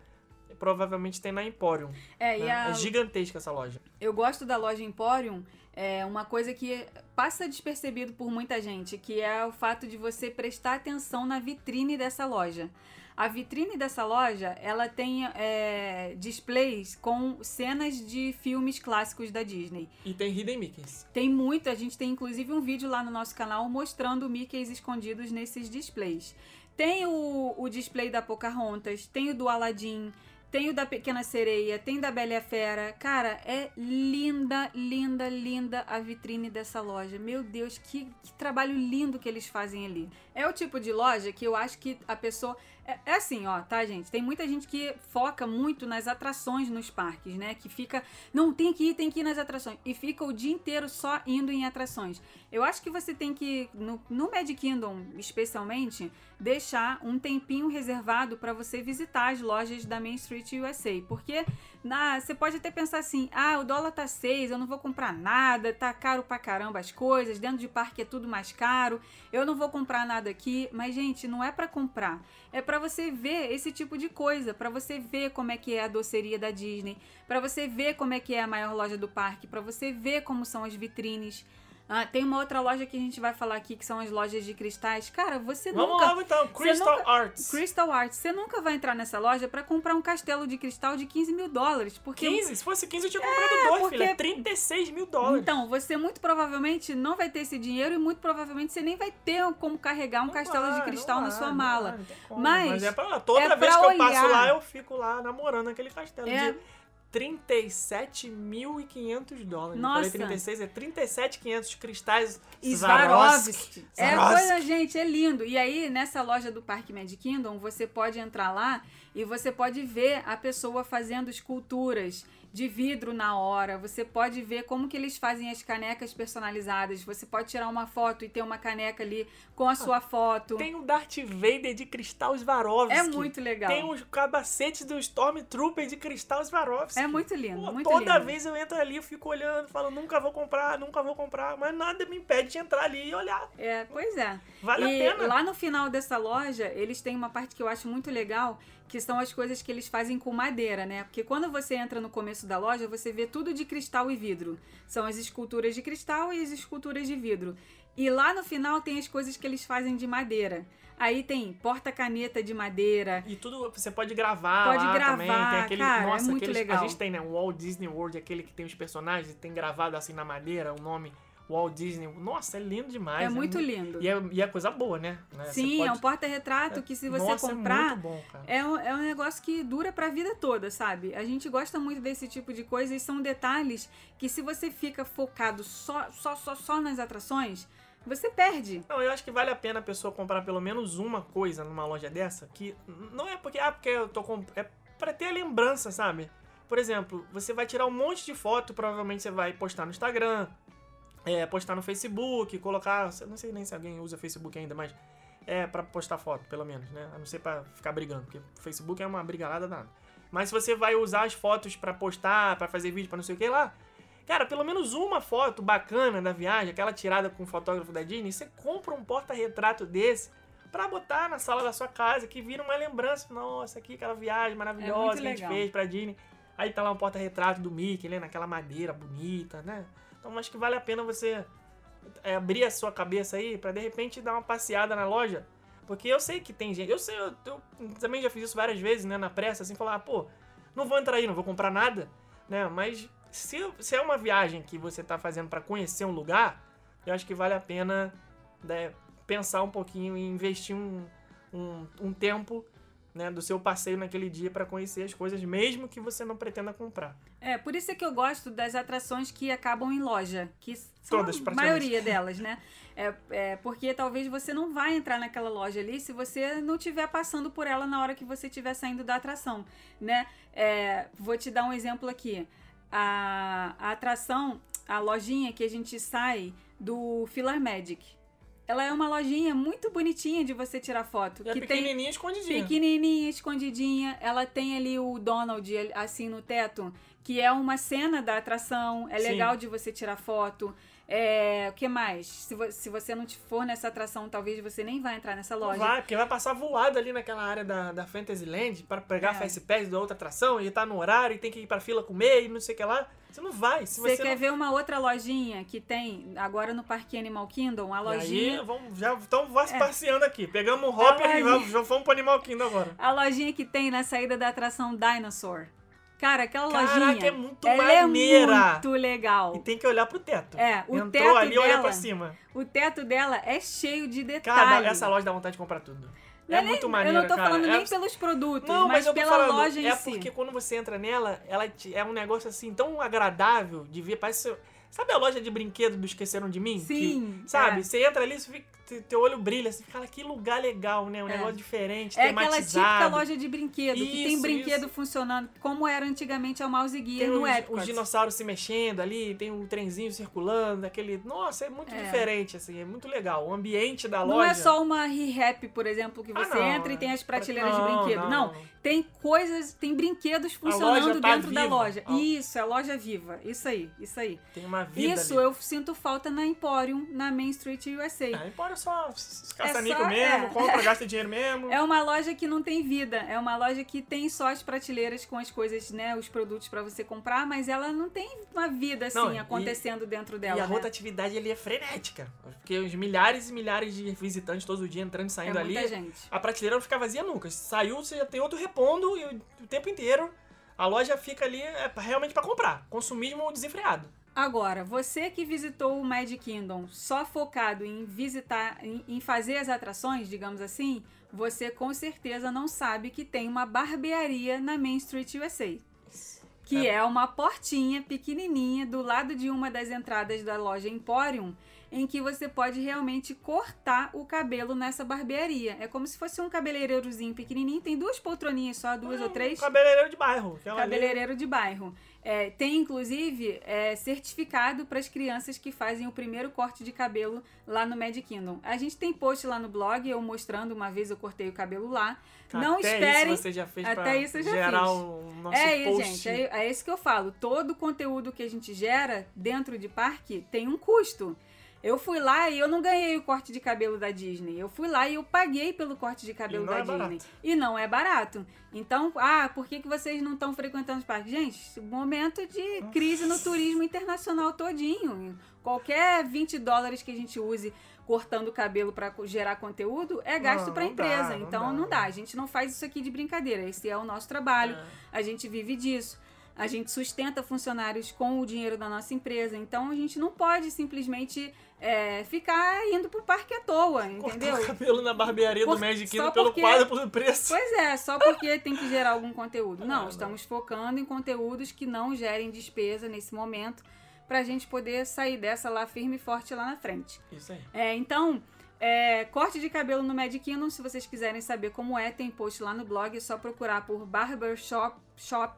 provavelmente tem na Emporium. É, né? a, É gigantesca essa loja. eu gosto da loja Emporium, é uma coisa que passa despercebido por muita gente, que é o fato de você prestar atenção na vitrine dessa loja. A vitrine dessa loja, ela tem é, displays com cenas de filmes clássicos da Disney. E tem Hidden Mickeys. Tem muito, a gente tem inclusive um vídeo lá no nosso canal mostrando Mickeys escondidos nesses displays. Tem o, o display da Pocahontas, tem o do Aladdin, tem o da Pequena Sereia, tem da Bela e Fera. Cara, é linda, linda, linda a vitrine dessa loja. Meu Deus, que, que trabalho lindo que eles fazem ali. É o tipo de loja que eu acho que a pessoa. É, é assim, ó, tá, gente? Tem muita gente que foca muito nas atrações nos parques, né? Que fica. Não, tem que ir, tem que ir nas atrações. E fica o dia inteiro só indo em atrações. Eu acho que você tem que, no, no Magic Kingdom especialmente, deixar um tempinho reservado para você visitar as lojas da Main Street USA. Porque na, você pode até pensar assim: ah, o dólar tá 6, eu não vou comprar nada, tá caro pra caramba as coisas, dentro de parque é tudo mais caro, eu não vou comprar nada aqui. Mas, gente, não é para comprar, é para você ver esse tipo de coisa, para você ver como é que é a doceria da Disney, para você ver como é que é a maior loja do parque, para você ver como são as vitrines. Ah, tem uma outra loja que a gente vai falar aqui que são as lojas de cristais. Cara, você Vamos nunca lá então, Crystal nunca- Arts. Crystal Arts, você nunca vai entrar nessa loja pra comprar um castelo de cristal de 15 mil dólares. Porque 15? Se fosse 15 eu tinha comprado dois, porque- filha. 36 mil dólares. Então, você muito provavelmente não vai ter esse dinheiro e muito provavelmente você nem vai ter como carregar um Não castelo vai, de cristal na vai, sua mala. vai, como. Mas é pra, toda é vez que eu passo olhar. lá, eu fico lá namorando aquele castelo É. de 37.500 dólares. Eu Nossa. Falei 36, é 37.500 cristais Swarovski. É coisa, gente, é lindo. E aí, nessa loja do Parque Magic Kingdom, você pode entrar lá e você pode ver a pessoa fazendo esculturas de vidro na hora. Você pode ver como que eles fazem as canecas personalizadas. Você pode tirar uma foto e ter uma caneca ali com a sua foto. Tem o Darth Vader de cristal Swarovski. É muito legal. Tem os capacetes do Stormtrooper de cristal Swarovski. É muito lindo, Pô, muito toda lindo. vez eu entro ali, eu fico olhando, falo, nunca vou comprar, nunca vou comprar, mas nada me impede de entrar ali e olhar. É, pois é. Vale e a pena. lá no final dessa loja, eles têm uma parte que eu acho muito legal, que são as coisas que eles fazem com madeira, né? Porque quando você entra no começo da loja, você vê tudo de cristal e vidro. São as esculturas de cristal e as esculturas de vidro. E lá no final tem as coisas que eles fazem de madeira. Aí tem porta-caneta de madeira. E tudo você pode gravar Pode lá gravar, também. Tem aquele, cara, é nossa, muito aqueles, legal. A gente tem, né? O Walt Disney World, aquele que tem os personagens, tem gravado assim na madeira, o nome Walt Disney. Nossa, é lindo demais. é muito mu- lindo. E é, e é coisa boa, né? Né, Sim, é pode- um porta-retrato que se você Nossa, comprar, É muito bom. É um, é um negócio que dura pra vida toda, sabe? A gente gosta muito desse tipo de coisa e são detalhes que se você fica focado só, só, só, só nas atrações, você perde. Não, eu acho que vale a pena a pessoa comprar pelo menos uma coisa numa loja dessa, que não é porque, ah, porque eu tô com. É pra ter a lembrança, sabe? Por exemplo, você vai tirar um monte de foto, provavelmente você vai postar no Instagram, é, postar no Facebook, colocar. Não sei nem se alguém usa Facebook ainda, mas é pra postar foto, pelo menos, né? A não ser pra ficar brigando, porque Facebook é uma brigalada nada. Mas se você vai usar as fotos pra postar, pra fazer vídeo, pra não sei o que lá, Cara, pelo menos uma foto bacana da viagem, aquela tirada com o fotógrafo da Disney, você compra um porta-retrato desse pra botar na sala da sua casa, que vira uma lembrança. Nossa, aqui aquela viagem maravilhosa que a gente legal. fez pra Disney. Aí tá lá um porta-retrato do Mickey, né? Naquela madeira bonita, né? Então acho que vale a pena você é, abrir a sua cabeça aí pra de repente dar uma passeada na loja. Porque eu sei que tem gente. Eu sei, eu, eu também já fiz isso várias vezes, né? Na pressa, assim, falar, pô, não vou entrar aí, não vou comprar nada, né? Mas se, se é uma viagem que você tá fazendo pra conhecer um lugar, eu acho que vale a pena né, pensar um pouquinho e investir um, um, um tempo né, do seu passeio naquele dia pra conhecer as coisas, mesmo que você não pretenda comprar. É, por isso é que eu gosto das atrações que acabam em loja, que são Todas, a maioria delas, né? É, é, porque talvez você não vai entrar naquela loja ali se você não estiver passando por ela na hora que você estiver saindo da atração, né? É, vou te dar um exemplo aqui. A, a atração, a lojinha que a gente sai do Filar Magic. Ela é uma lojinha muito bonitinha de você tirar foto. E é que tem pequenininha escondidinha. pequenininha, escondidinha. Ela tem ali o Donald assim no teto, que é uma cena da atração. É Sim. legal de você tirar foto. É, o que mais? Se, vo- se você não te for nessa atração, talvez você nem vai entrar nessa loja. vai, porque vai passar voado ali naquela área da, da Fantasyland pra pegar a É. Fast Pass da outra atração e tá no horário e tem que ir pra fila comer e não sei o que lá. Você não vai. Se Você você, quer não... ver uma outra lojinha que tem agora no Parque Animal Kingdom? A E lojinha. aí, vamos, já estamos É. passeando aqui. Pegamos um hopper e vamos, fomos pro Animal Kingdom agora. A lojinha que tem na saída da atração Dinosaur. Cara, aquela Caraca, lojinha. é muito ela maneira. É muito legal. E tem que olhar pro teto. É, o Entrou teto ali, olha dela- pra cima. O teto dela é cheio de Cara, detalhes. essa loja dá vontade de comprar tudo. Não É, nem- muito maneiro, Eu não tô cara. falando É- nem pelos produtos, Não, mas, mas, pela falando, loja em é si. porque quando você entra nela, ela te- é um negócio assim tão agradável de ver, parece... Sabe a loja de brinquedo do Esqueceram de Mim? Sim, Que, sabe? é. Você entra ali, você fica, teu olho brilha, fica, cara, que lugar legal, né? Um É. negócio diferente, É aquela tematizado. típica loja de brinquedo, que tem Isso, brinquedo isso. funcionando, como era antigamente a Mouse Guia no os, Epcot. os dinossauros se mexendo ali, tem um trenzinho circulando, aquele... Nossa, é muito É. diferente, assim, é muito legal. O ambiente da Não loja... é só uma re-rap, por exemplo, que Ah, você não, entra e é. tem as prateleiras Não, de brinquedo. Não, não. tem coisas, tem brinquedos loja funcionando tá dentro da viva. loja. A- Isso, é loja viva. Isso aí, isso aí. Tem uma vida Isso ali. eu sinto falta na Emporium, na Main Street USA. Ah, Empório só s- É só- mesmo, é. compra, gasta dinheiro mesmo. É uma loja que não tem vida. É uma loja que tem só as prateleiras com as coisas, né? Os produtos pra você comprar, mas ela não tem uma vida assim Não, e- acontecendo dentro dela. e a né? rotatividade ali é frenética. Porque os milhares e milhares de visitantes todos os dias entrando e É saindo ali. muita gente. A prateleira não fica vazia nunca. Saiu, você já tem outro repondo e o, o tempo inteiro a loja fica ali é, realmente pra comprar. Consumismo desenfreado. Agora, você que visitou o Magic Kingdom só focado em visitar, em, em fazer as atrações, digamos assim, você com certeza não sabe que tem uma barbearia na Main Street USA. Que é. uma portinha pequenininha do lado de uma das entradas da loja Emporium, em que você pode realmente cortar o cabelo nessa barbearia. É como se fosse um cabeleireirozinho pequenininho, tem duas poltroninhas só, duas ou três. Um cabeleireiro de bairro. ali- Cabeleireiro de bairro. É, tem, inclusive, é, certificado para as crianças que fazem o primeiro corte de cabelo lá no Magic Kingdom. A gente tem post lá no blog, eu mostrando, uma vez eu cortei o cabelo lá. Não Até esperem... Isso você já fez Até isso eu já gerar fiz. o nosso É, post. gente, é, é isso que eu falo. Todo o conteúdo que a gente gera dentro de parque tem um custo. Eu fui lá e eu não ganhei o corte de cabelo da Disney. Eu fui lá e eu paguei pelo corte de cabelo da é Disney. barato. E não é barato. Então, ah, por que, que vocês não estão frequentando os parques? Gente, momento de crise no turismo internacional todinho. Qualquer 20 dólares que a gente use cortando o cabelo para gerar conteúdo é gasto para a não dá, empresa. não então dá. não dá. A gente não faz isso aqui de brincadeira. Esse é o nosso trabalho. É. A gente vive disso. A gente sustenta funcionários com o dinheiro da nossa empresa. Então a gente não pode simplesmente é, ficar indo pro parque à toa, entendeu? Cortar o cabelo na barbearia Por- do Magic Kingdom pelo porque- quádruplo do preço. Pois é, só porque tem que gerar algum conteúdo. Ah, Não, não. estamos focando em conteúdos que não gerem despesa nesse momento pra gente poder sair dessa lá firme e forte lá na frente. Isso aí. É, então, é, corte de cabelo no Magic Kingdom, se vocês quiserem saber como é, tem post lá no blog, é só procurar por Barbershop Shop,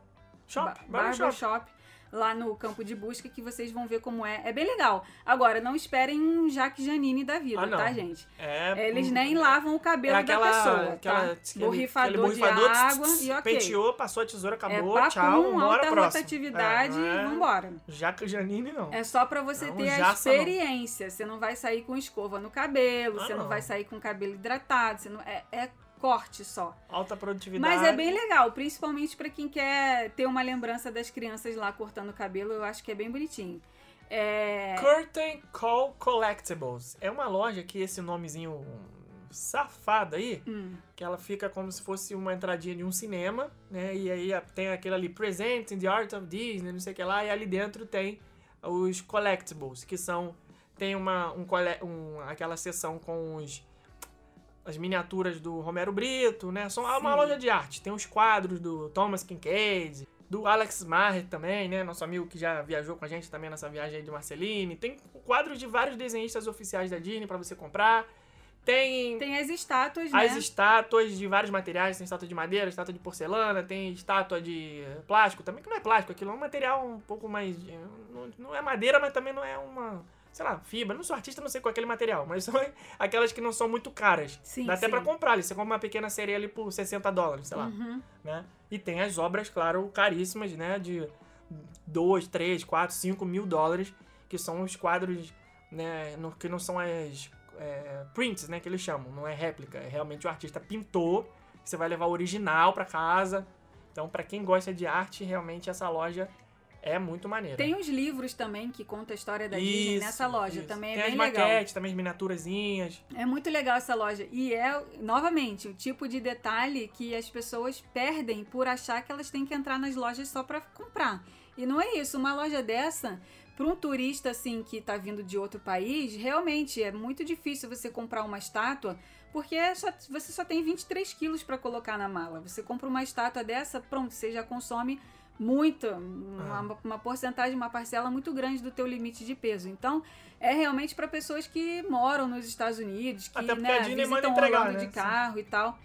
Shop, Ba- barbershop. Barbershop lá no campo de busca que vocês vão ver como é. É bem legal. Agora, não esperem um Jaque Janine da vida, Ah, tá, gente? É, Eles nem lavam o cabelo é aquela, da pessoa, aquela, tá? aquele- Borrifador, aquele borrifador, de água e ok. Penteou, passou a tesoura, É acabou, papum, tchau, bora alta próximo. rotatividade É, e é vambora. Jaca Janine, não. É só pra você Não, ter a jaça não. experiência. Você não vai sair com escova no cabelo, Ah, você não. não. vai sair com cabelo hidratado, você não é, é corte só. Alta produtividade. Mas é bem legal, principalmente pra quem quer ter uma lembrança das crianças lá cortando o cabelo, eu acho que é bem bonitinho. É, Curtain Call Collectibles. É uma loja que esse nomezinho safado aí, hum, que ela fica como se fosse uma entradinha de um cinema, né? E aí tem aquele ali, Present in the Art of Disney, não sei o que lá, e ali dentro tem os collectibles, que são tem uma um, um aquela seção com os as miniaturas do Romero Brito, né? São uma Sim. loja de arte. Tem os quadros do Thomas Kincaid, do Alex Maher também, né? Nosso amigo que já viajou com a gente também nessa viagem aí de Marceline. Tem quadros de vários desenhistas oficiais da Disney pra você comprar. Tem tem as estátuas, né? as estátuas de vários materiais, tem estátua de madeira, estátua de porcelana, tem estátua de plástico, também que não é plástico, aquilo é um material um pouco mais. Não, não é madeira, mas também não é uma. Sei lá, fibra. Não sou artista, não sei qual é aquele material, mas são aquelas que não são muito caras. Sim, Dá até pra comprar ali. Você compra uma pequena sereia ali por 60 dólares, sei lá. Uhum. Né? E tem as obras, claro, caríssimas, né? De 2, 3, 4, 5 mil dólares, que são os quadros né? No, que não são as é, prints, né? Que eles chamam, não é réplica. É realmente o artista pintou. Você vai levar o original pra casa. Então, pra quem gosta de arte, realmente essa loja é muito maneira. Tem uns livros também que contam a história da Disney Isso, nessa loja. isso. Também é Tem bem as legal. maquetes, também as miniaturazinhas. É muito legal essa loja. E é, novamente, o tipo de detalhe que as pessoas perdem por achar que elas têm que entrar nas lojas só pra comprar. E não é isso. Uma loja dessa, para um turista assim que tá vindo de outro país, realmente é muito difícil você comprar uma estátua. Porque só- você só tem 23 quilos para colocar na mala. Você compra uma estátua dessa, pronto, você já consome muito, uma, uma porcentagem, uma parcela muito grande do teu limite de peso. Então, é realmente para pessoas que moram nos Estados Unidos, que Até né, a Disney manda visitam entregar, Orlando né? de carro e tal.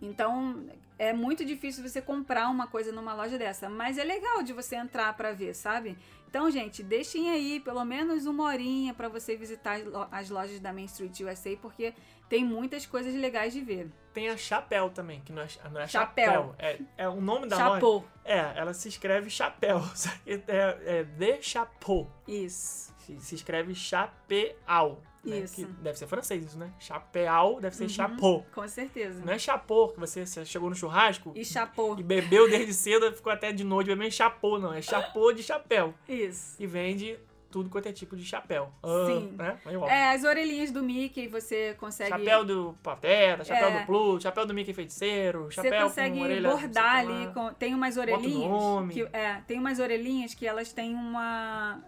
Então, é muito difícil você comprar uma coisa numa loja dessa, mas é legal de você entrar para ver, sabe? Então, gente, deixem aí pelo menos uma horinha para você visitar as lojas da Main Street USA, porque tem muitas coisas legais de ver. Tem a Chapéu também, que não é, não é Chapéu. Chapéu. É, é o nome da loja. Chapô. É, ela se escreve Chapéu. É, é The Chapeau. Isso. Se, se escreve Chapeau. Né? Isso. Que deve ser francês isso, né? Chapeau deve ser Uhum. Chapeau. Com certeza. Não é Chapeau, que você, você chegou no churrasco E chapô. e bebeu desde cedo, ficou até de noite bebendo chapô, não. É chapô de chapéu. Isso. E vende tudo quanto é tipo de chapéu. Ah, Sim. Né? É, as orelhinhas do Mickey você consegue. Chapéu do Pateta, chapéu É. do Pluto, chapéu do Mickey Feiticeiro, Você chapéu consegue com orelha, bordar ali. com- tem umas orelhinhas. Que, é, tem umas orelhinhas que elas têm uma.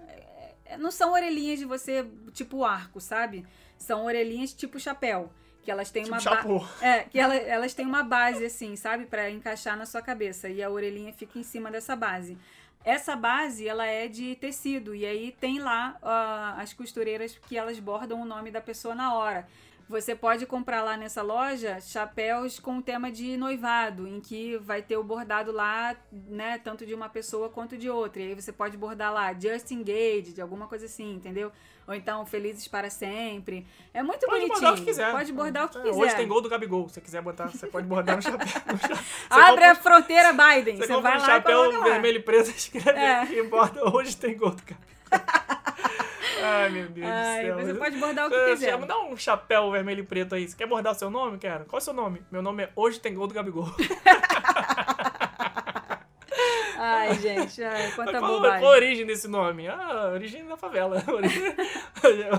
é, Não são orelhinhas de você, tipo arco, sabe? São orelhinhas tipo chapéu. Que elas têm Tipo uma. chapô. É, que ela- elas têm uma base, assim, sabe? Pra encaixar na sua cabeça. E a orelhinha fica em cima dessa base. Essa base, ela é de tecido. E aí tem lá ah, as costureiras que elas bordam o nome da pessoa na hora. Você pode comprar lá nessa loja chapéus com o tema de noivado, em que vai ter o bordado lá, né, tanto de uma pessoa quanto de outra. E aí você pode bordar lá Just Engaged, alguma coisa assim, entendeu? Ou então Felizes para sempre. É muito Pode bonitinho. bordar o que quiser. Pode bordar o que É, quiser. Hoje tem gol do Gabigol. Se você quiser botar, você pode bordar no chapéu. no cha- Você Abre compra- a fronteira, Biden. Você Você, vai um lá chapéu vermelho e preto, escreve É. aqui e borda. Hoje tem gol do Gabigol. Ai, meu Deus Ai, do céu. você pode bordar o que Você- quiser. dá um chapéu vermelho e preto aí. Você quer bordar o seu nome, cara? Qual é o seu nome? Meu nome é Hoje Tem Gol do Gabigol. Ai, gente, ai, quanta Qual, qual bobagem. a origem desse nome? Ah, origem da favela. Origem,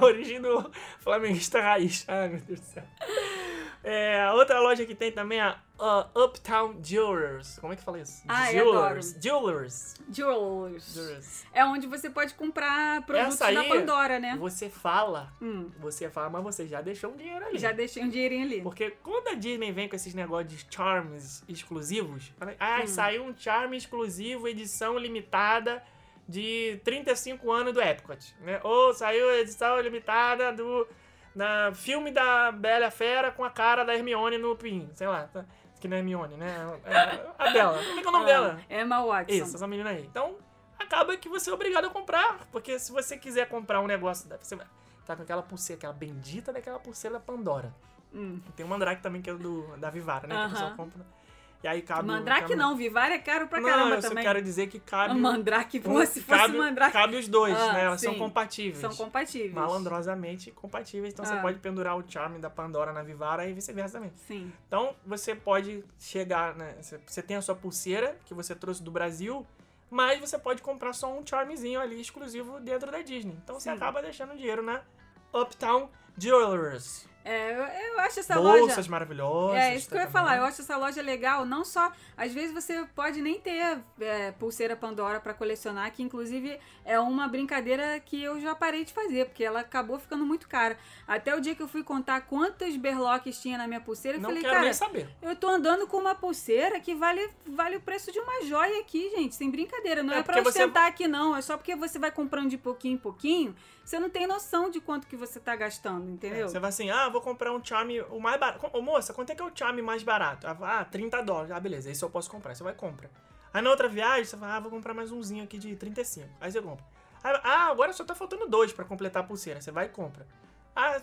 origem do flamenguista raiz. Ai, meu Deus do céu. É, a outra loja que tem também é a uh, Uptown Jewelers. Como é que fala isso? Ai, Jewelers. Jewelers. Jewels. Jewelers. É onde você pode comprar produtos Essa aí, da Pandora, né? Você fala, Hum, você fala, mas você já deixou um dinheiro ali. já deixei um dinheirinho ali. Porque quando a Disney vem com esses negócios de charms exclusivos, ah, Hum. saiu um charme exclusivo, edição limitada de 35 anos do Epcot, né? Ou saiu edição limitada do na filme da Bela Fera com a cara da Hermione no pin, sei lá, tá? que não é Hermione, né? É a dela. Como é que é o nome Ah, dela? Emma Watson. Isso, essa menina aí. Então, acaba que você é obrigado a comprar. Porque se você quiser comprar um negócio, você vai tá com aquela pulseira, aquela bendita daquela pulseira da Pandora. Hum. Tem o Mandrake também, que é do, da Vivara, né? Que a pessoa compra. E aí cabe. Mandrake cabe- não, Vivar é caro pra não, caramba eu só também. quero dizer que cabe. Mandrake, pô, um- se fosse cabe, Mandrake. Cabe os dois, Ah, né? Elas são sim. compatíveis. São compatíveis. Malandrosamente compatíveis. Então você Ah. pode pendurar o charme da Pandora na Vivara e vice-versa também. Sim. Então você pode chegar, né? Você- Você tem a sua pulseira que você trouxe do Brasil, mas você pode comprar só um charmezinho ali exclusivo dentro da Disney. Então você Sim. acaba deixando dinheiro na Uptown Jewelers. É, eu, eu acho essa Bolsas loja. maravilhosas. É, isso que eu ia também. falar. Eu acho essa loja legal. Não só. Às vezes você pode nem ter é, pulseira Pandora pra colecionar, que inclusive é uma brincadeira que eu já parei de fazer, porque ela acabou ficando muito cara. Até o dia que eu fui contar quantos berloques tinha na minha pulseira, eu Não falei, quero cara, nem saber. eu tô andando com uma pulseira que vale, vale o preço de uma joia aqui, gente. Sem brincadeira. Não É, é, pra porque você- ostentar aqui, não. É só porque você vai comprando de pouquinho em pouquinho, você não tem noção de quanto que você tá gastando, entendeu? Você vai assim, ah, vou comprar um charme, o mais barato. Ô, moça, quanto é que é o charme mais barato? Ah, 30 dólares. Ah, beleza, esse eu posso comprar. Você vai e compra. Aí na outra viagem, você fala, ah, vou comprar mais umzinho aqui de 35. Aí você compra. Ah, agora só tá faltando dois pra completar a pulseira. Você vai e compra. Ah,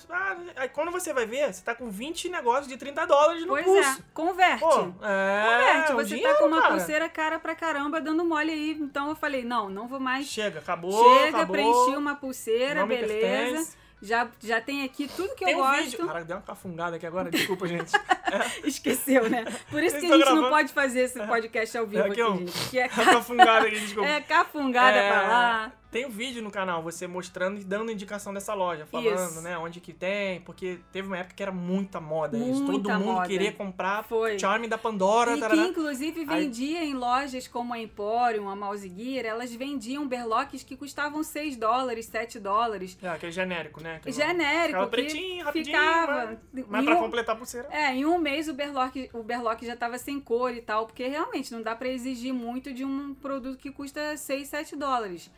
ah, quando você vai ver, você tá com 20 negócios de 30 dólares no Pois pulso. é, converte. Pô, é, Converte, você dinheiro, tá com uma cara. pulseira cara pra caramba dando mole aí. Então eu falei, não, não vou mais. Chega, acabou, Chega, acabou. preenchi uma pulseira, beleza. pertence. Já, já tem aqui tudo que Tem eu um gosto. vídeo. Cara, deu uma cafungada aqui agora, desculpa, gente. Esqueceu, né? Por isso que a gente estão não gravando? pode fazer esse podcast ao vivo É aqui, aqui, gente. Que é, Uma cafungada aqui, desculpa. é cafungada É, pra lá. Tem um vídeo no canal, você mostrando e dando indicação dessa loja, falando, Isso. né, onde que tem, porque teve uma época que era muita moda isso. Todo Muita mundo moda. queria comprar Foi. Charme da Pandora, E que, tarará. inclusive, Aí- vendia em lojas como a Emporium, a Mouse Gear, elas vendiam berloques que custavam 6 dólares, 7 dólares. É, aquele genérico, né? Aquele- Genérico, Ficava que pretinho, rapidinho, ficava... mas, mas pra um- completar a pulseira. É, em um mês o berlock, o berlock já tava sem cor e tal, porque realmente não dá pra exigir muito de um produto que custa 6, 7 dólares.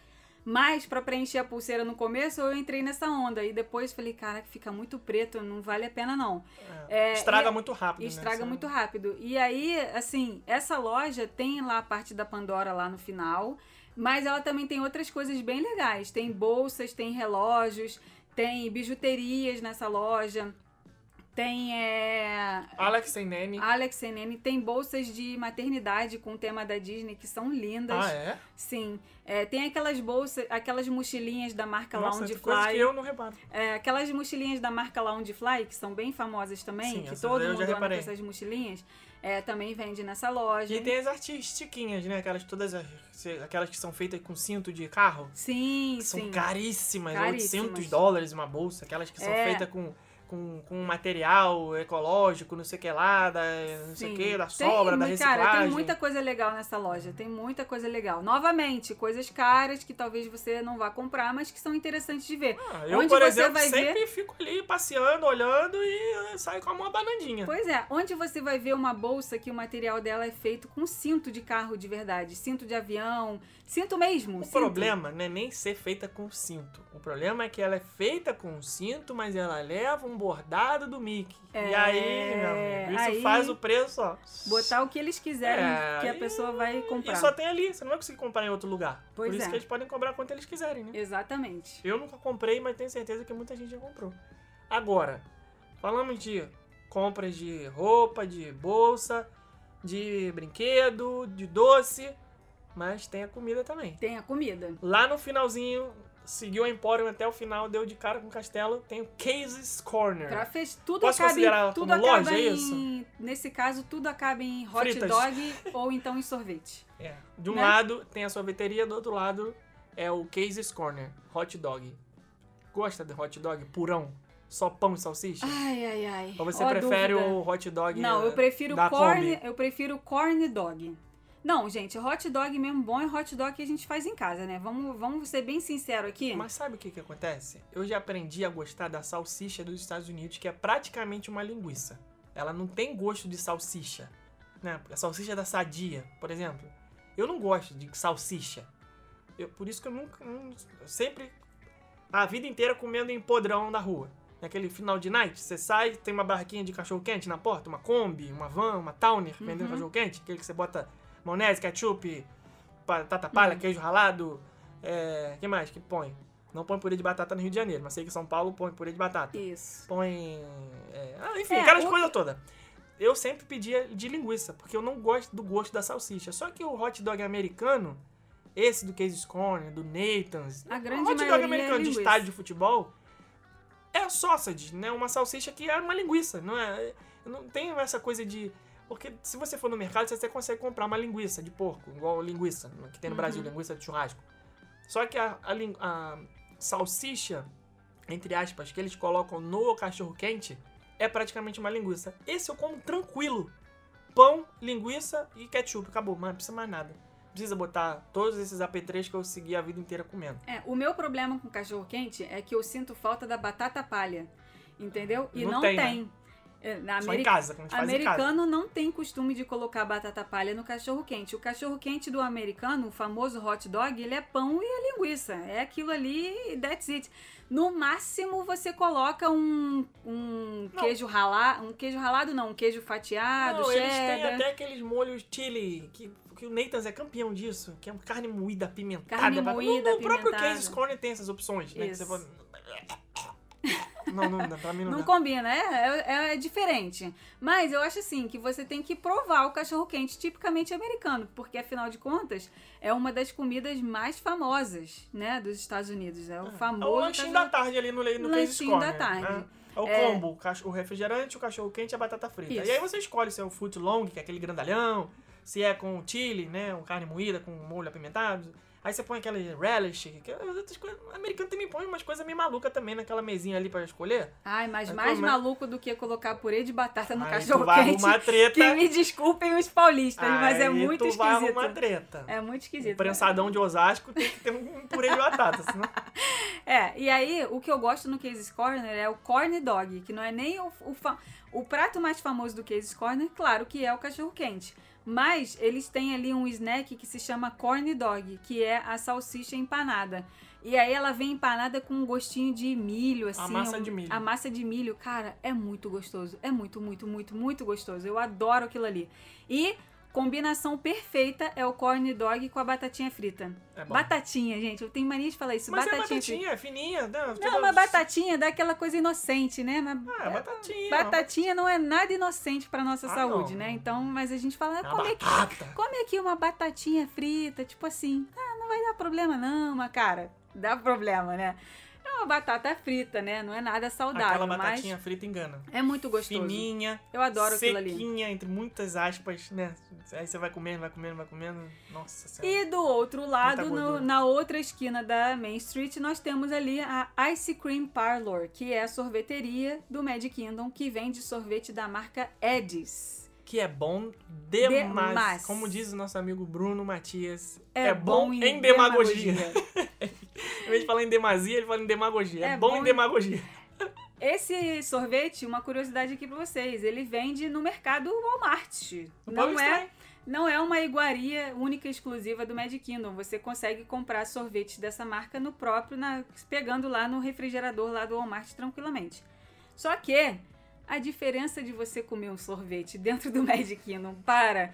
Mas pra preencher a pulseira no começo, eu entrei nessa onda. E depois falei, cara, fica muito preto, não vale a pena não. É, É, estraga e- muito rápido, né? Estraga Você- muito rápido. E aí, assim, essa loja tem lá a parte da Pandora lá no final, mas ela também tem outras coisas bem legais. Tem bolsas, tem relógios, tem bijuterias nessa loja. Tem é, Alex e Nene. Alex e Nene, tem bolsas de maternidade com o tema da Disney que são lindas. Ah, é? Sim. É, tem aquelas bolsas, aquelas mochilinhas da marca Nossa, Loungefly. coisa que eu não reparo. É, aquelas mochilinhas da marca Loungefly, que são bem famosas também, Sim, que todo mundo anda com essas mochilinhas, é, também vende nessa loja. E tem as artistiquinhas, né? Aquelas todas, as- aquelas que são feitas com cinto de carro. Sim, que são sim. caríssimas, Caríssimas. 800 dólares uma bolsa, aquelas que são É. feitas com, com, com material ecológico, não sei o que lá, da, não sei o que, da Tem sobra, da mu- reciclagem. Cara, tem muita coisa legal nessa loja. Tem muita coisa legal. Novamente, coisas caras que talvez você não vá comprar, mas que são interessantes de ver. Ah, eu, Onde por você exemplo, vai ver- sempre fico ali passeando, olhando e eh, saio com uma banandinha. Pois é, onde você vai ver uma bolsa que o material dela é feito com cinto de carro de verdade, cinto de avião, cinto mesmo. O cinto. problema não é nem ser feita com cinto. O problema é que ela é feita com cinto, mas ela leva um bordado do Mickey. e É, aí, meu amigo, isso aí- faz o preço, ó. Botar o que eles quiserem É, que a e- pessoa vai comprar. E só tem ali, você não vai conseguir comprar em outro lugar. Pois Por isso é. que eles podem cobrar quanto eles quiserem, né? Exatamente. Eu nunca comprei, mas tenho certeza que muita gente já comprou. Agora, falamos de compras de roupa, de bolsa, de brinquedo, de doce, mas tem a comida também. Tem a comida. Lá no finalzinho, seguiu a Emporium até o final, deu de cara com o castelo, tem o Cases Corner. Pra fez, tudo Posso acaba considerar em, tudo acaba loja, é em, isso? nesse caso tudo acaba em hot Fritas. dog ou então em sorvete. É. De um Né? lado tem a sorveteria, do outro lado é o Cases Corner, hot dog. Gosta de hot dog purão? Só pão e salsicha? Ai, ai, ai. Ou você Ó prefere dúvida. o hot dog Não, eu prefiro corn, eu prefiro corn dog. Não, gente, hot dog mesmo bom é hot dog que a gente faz em casa, né? Vamos, vamos ser bem sincero aqui. Mas sabe o que que acontece? Eu já aprendi a gostar da salsicha dos Estados Unidos, que é praticamente uma linguiça. Ela não tem gosto de salsicha, né? A salsicha da Sadia, por exemplo. Eu não gosto de salsicha. Eu- por isso que eu nunca, eu sempre a vida inteira comendo em podrão da rua. Naquele final de night, você sai, tem uma barraquinha de cachorro quente na porta, uma Kombi, uma van, uma Towner vendendo Uhum. cachorro quente, aquele que você bota maionese, ketchup, batata Uhum. palha, queijo ralado, é, que mais que põe? Não põe purê de batata no Rio de Janeiro, mas sei que São Paulo põe purê de batata. Isso. Põe. é, ah, enfim, É, aquelas o- coisas todas. Eu sempre pedia de linguiça, porque eu não gosto do gosto da salsicha. Só que o hot dog americano, esse do Casey's Corner, do Nathan's, A o grande hot dog é americano de linguiça. estádio de futebol é sausage, né? Uma salsicha que é uma linguiça, não é? Não tem essa coisa de porque se você for no mercado, você até consegue comprar uma linguiça de porco, igual linguiça que tem no Uhum. Brasil, linguiça de churrasco. Só que a, a a salsicha, entre aspas, que eles colocam no cachorro quente é praticamente uma linguiça. Esse eu como tranquilo. Pão, linguiça e ketchup. Acabou, mas não precisa mais nada. Precisa botar todos esses AP3 que eu segui a vida inteira comendo. É, o meu problema com cachorro quente é que eu sinto falta da batata palha. Entendeu? E Não não, tem, tem. né? É, na Só em casa, quando a gente faz em casa. Americano não tem costume de colocar batata palha no cachorro quente. O cachorro quente do americano, o famoso hot dog, ele é pão e é linguiça. É aquilo ali that's it. No máximo você coloca um, um Não. queijo ralado, um queijo ralado não, um queijo fatiado, Não, eles têm cheddar. até aqueles molhos chili, que, que o Nathan's é campeão disso, que é carne moída, apimentada. Carne moída, no, no próprio apimentada. Casey's Corner tem essas opções, né? Que Isso. você fala... Não, não, pra mim não, Não dá. combina, é, é, é diferente. Mas eu acho assim que você tem que provar o cachorro quente tipicamente americano, porque afinal de contas é uma das comidas mais famosas, né, dos Estados Unidos. É o É famoso o lanchinho da tarde ali no, no Lanchinho da Corner, tarde. né? É o É. combo, o, refrigerante, o cachorro quente e a batata frita. Isso. E aí você escolhe se é o foot long, que é aquele grandalhão, se é com chili, né, um carne moída com molho apimentado. Aí você põe aquela relish, que outras coisas. O americano também põe umas coisas meio malucas também naquela mesinha ali pra escolher. Ai, mas Aí mais come- maluco do que colocar purê de batata no Aí cachorro tu vai quente. treta. Que me desculpem os paulistas, mas é Aí muito tu vai esquisito. arrumar treta. É muito O esquisito. prensadão de Osasco tem que ter um purê de batata, senão... É, e aí o que eu gosto no Casey's Corner é o corn dog, que não é nem o, o, o prato mais famoso do Casey's Corner, claro que é o cachorro quente. Mas eles têm ali um snack que se chama corn dog, que é a salsicha empanada. E aí ela vem empanada com um gostinho de milho, assim. massa um- de milho. A massa de milho, cara, é muito gostoso. É muito, muito, muito, muito gostoso. Eu adoro aquilo ali. E combinação perfeita é o corn dog com a batatinha frita. É. Batatinha, gente. Eu tenho mania de falar isso. Mas batatinha é frita. batatinha, é fininha. Não, Toda- mas batatinha dá aquela coisa inocente, né? Mas Ah, é batatinha. batatinha não é nada inocente pra nossa Ah, saúde, não. né? Então, mas a gente fala, É uma come aqui, batata. come aqui uma batatinha frita, tipo assim, ah, não vai dar problema não, mas cara, dá problema, né? Uma batata frita, né? Não é nada saudável, Aquela batatinha frita engana. é muito gostoso. Fininha, Eu adoro aquilo ali. sequinha, entre muitas aspas, né? Aí você vai comendo, vai comendo, vai comendo. Nossa senhora. E do outro lado, no- na outra esquina da Main Street, nós temos ali a Ice Cream Parlor, que é a sorveteria do Magic Kingdom, que vende sorvete da marca Eddies. Que é bom demais. Demais. Como diz o nosso amigo Bruno Matias. É É, bom, bom em em demagogia. demagogia. em vez de falar em demasia, ele fala em demagogia. É, É bom, bom em em- demagogia. Esse sorvete, uma curiosidade aqui pra vocês, ele vende no mercado Walmart. No Não é, não é uma iguaria única e exclusiva do Magic Kingdom. Você consegue comprar sorvetes dessa marca no próprio, na- pegando lá no refrigerador lá do Walmart tranquilamente. Só que a diferença de você comer um sorvete dentro do Magic Kingdom para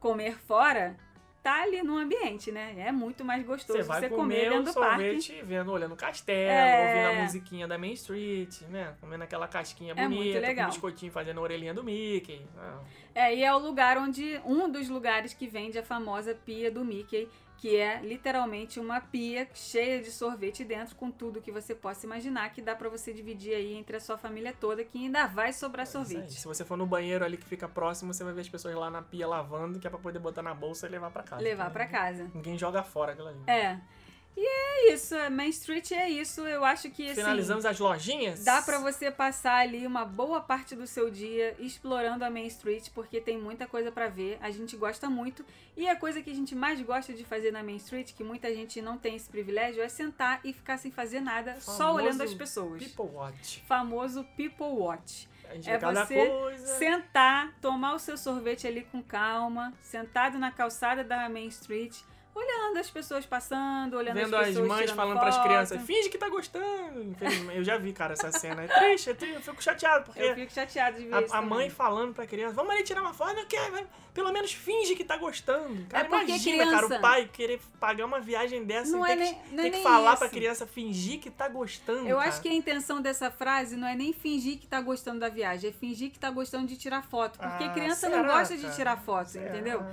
comer fora tá ali no ambiente, né? É muito mais gostoso Você você, comer comer dentro o do parque. sorvete vendo, olhando o castelo, É. ouvindo a musiquinha da Main Street, né? Comendo aquela casquinha É bonita, com biscoitinho fazendo a orelhinha do Mickey. Ah, É, e é o lugar onde. Um dos lugares que vende a famosa pia do Mickey, que é literalmente uma pia cheia de sorvete dentro, com tudo que você possa imaginar, que dá pra você dividir aí entre a sua família toda, que ainda vai sobrar aí. sorvete. Se você for no banheiro ali que fica próximo, você vai ver as pessoas lá na pia lavando, que é pra poder botar na bolsa e levar pra casa. Levar pra casa. Ninguém joga fora aquilo ali. É. E é isso, a Main Street é isso. Eu acho que assim. Finalizamos as lojinhas? Dá pra você passar ali uma boa parte do seu dia explorando a Main Street, porque tem muita coisa pra ver. A gente gosta muito. E a coisa que a gente mais gosta de fazer na Main Street, que muita gente não tem esse privilégio, é sentar e ficar sem fazer nada, só Famoso olhando as pessoas. People Watch. Famoso People Watch. É você coisa. Sentar, tomar o seu sorvete ali com calma, sentado na calçada da Main Street, olhando as pessoas passando, olhando Vendo as as pessoas mães tirando falando pras foto. crianças, finge que tá gostando. Eu já vi, cara, essa cena. É triste, é triste. Eu fico chateado, porque Eu fico chateada de ver isso a, a também. mãe falando pra criança, vamos ali tirar uma foto, não quer, vai- pelo menos finge que tá gostando. Cara, É imagina, cara, criança- o pai querer pagar uma viagem dessa Não e é ter, nem- que, não é ter que falar isso. pra criança fingir que tá gostando. Eu cara. acho que a intenção dessa frase não é nem fingir que tá gostando da viagem, é fingir que tá gostando de tirar foto. Porque Ah, criança não será, gosta de cara? tirar foto, Será? entendeu?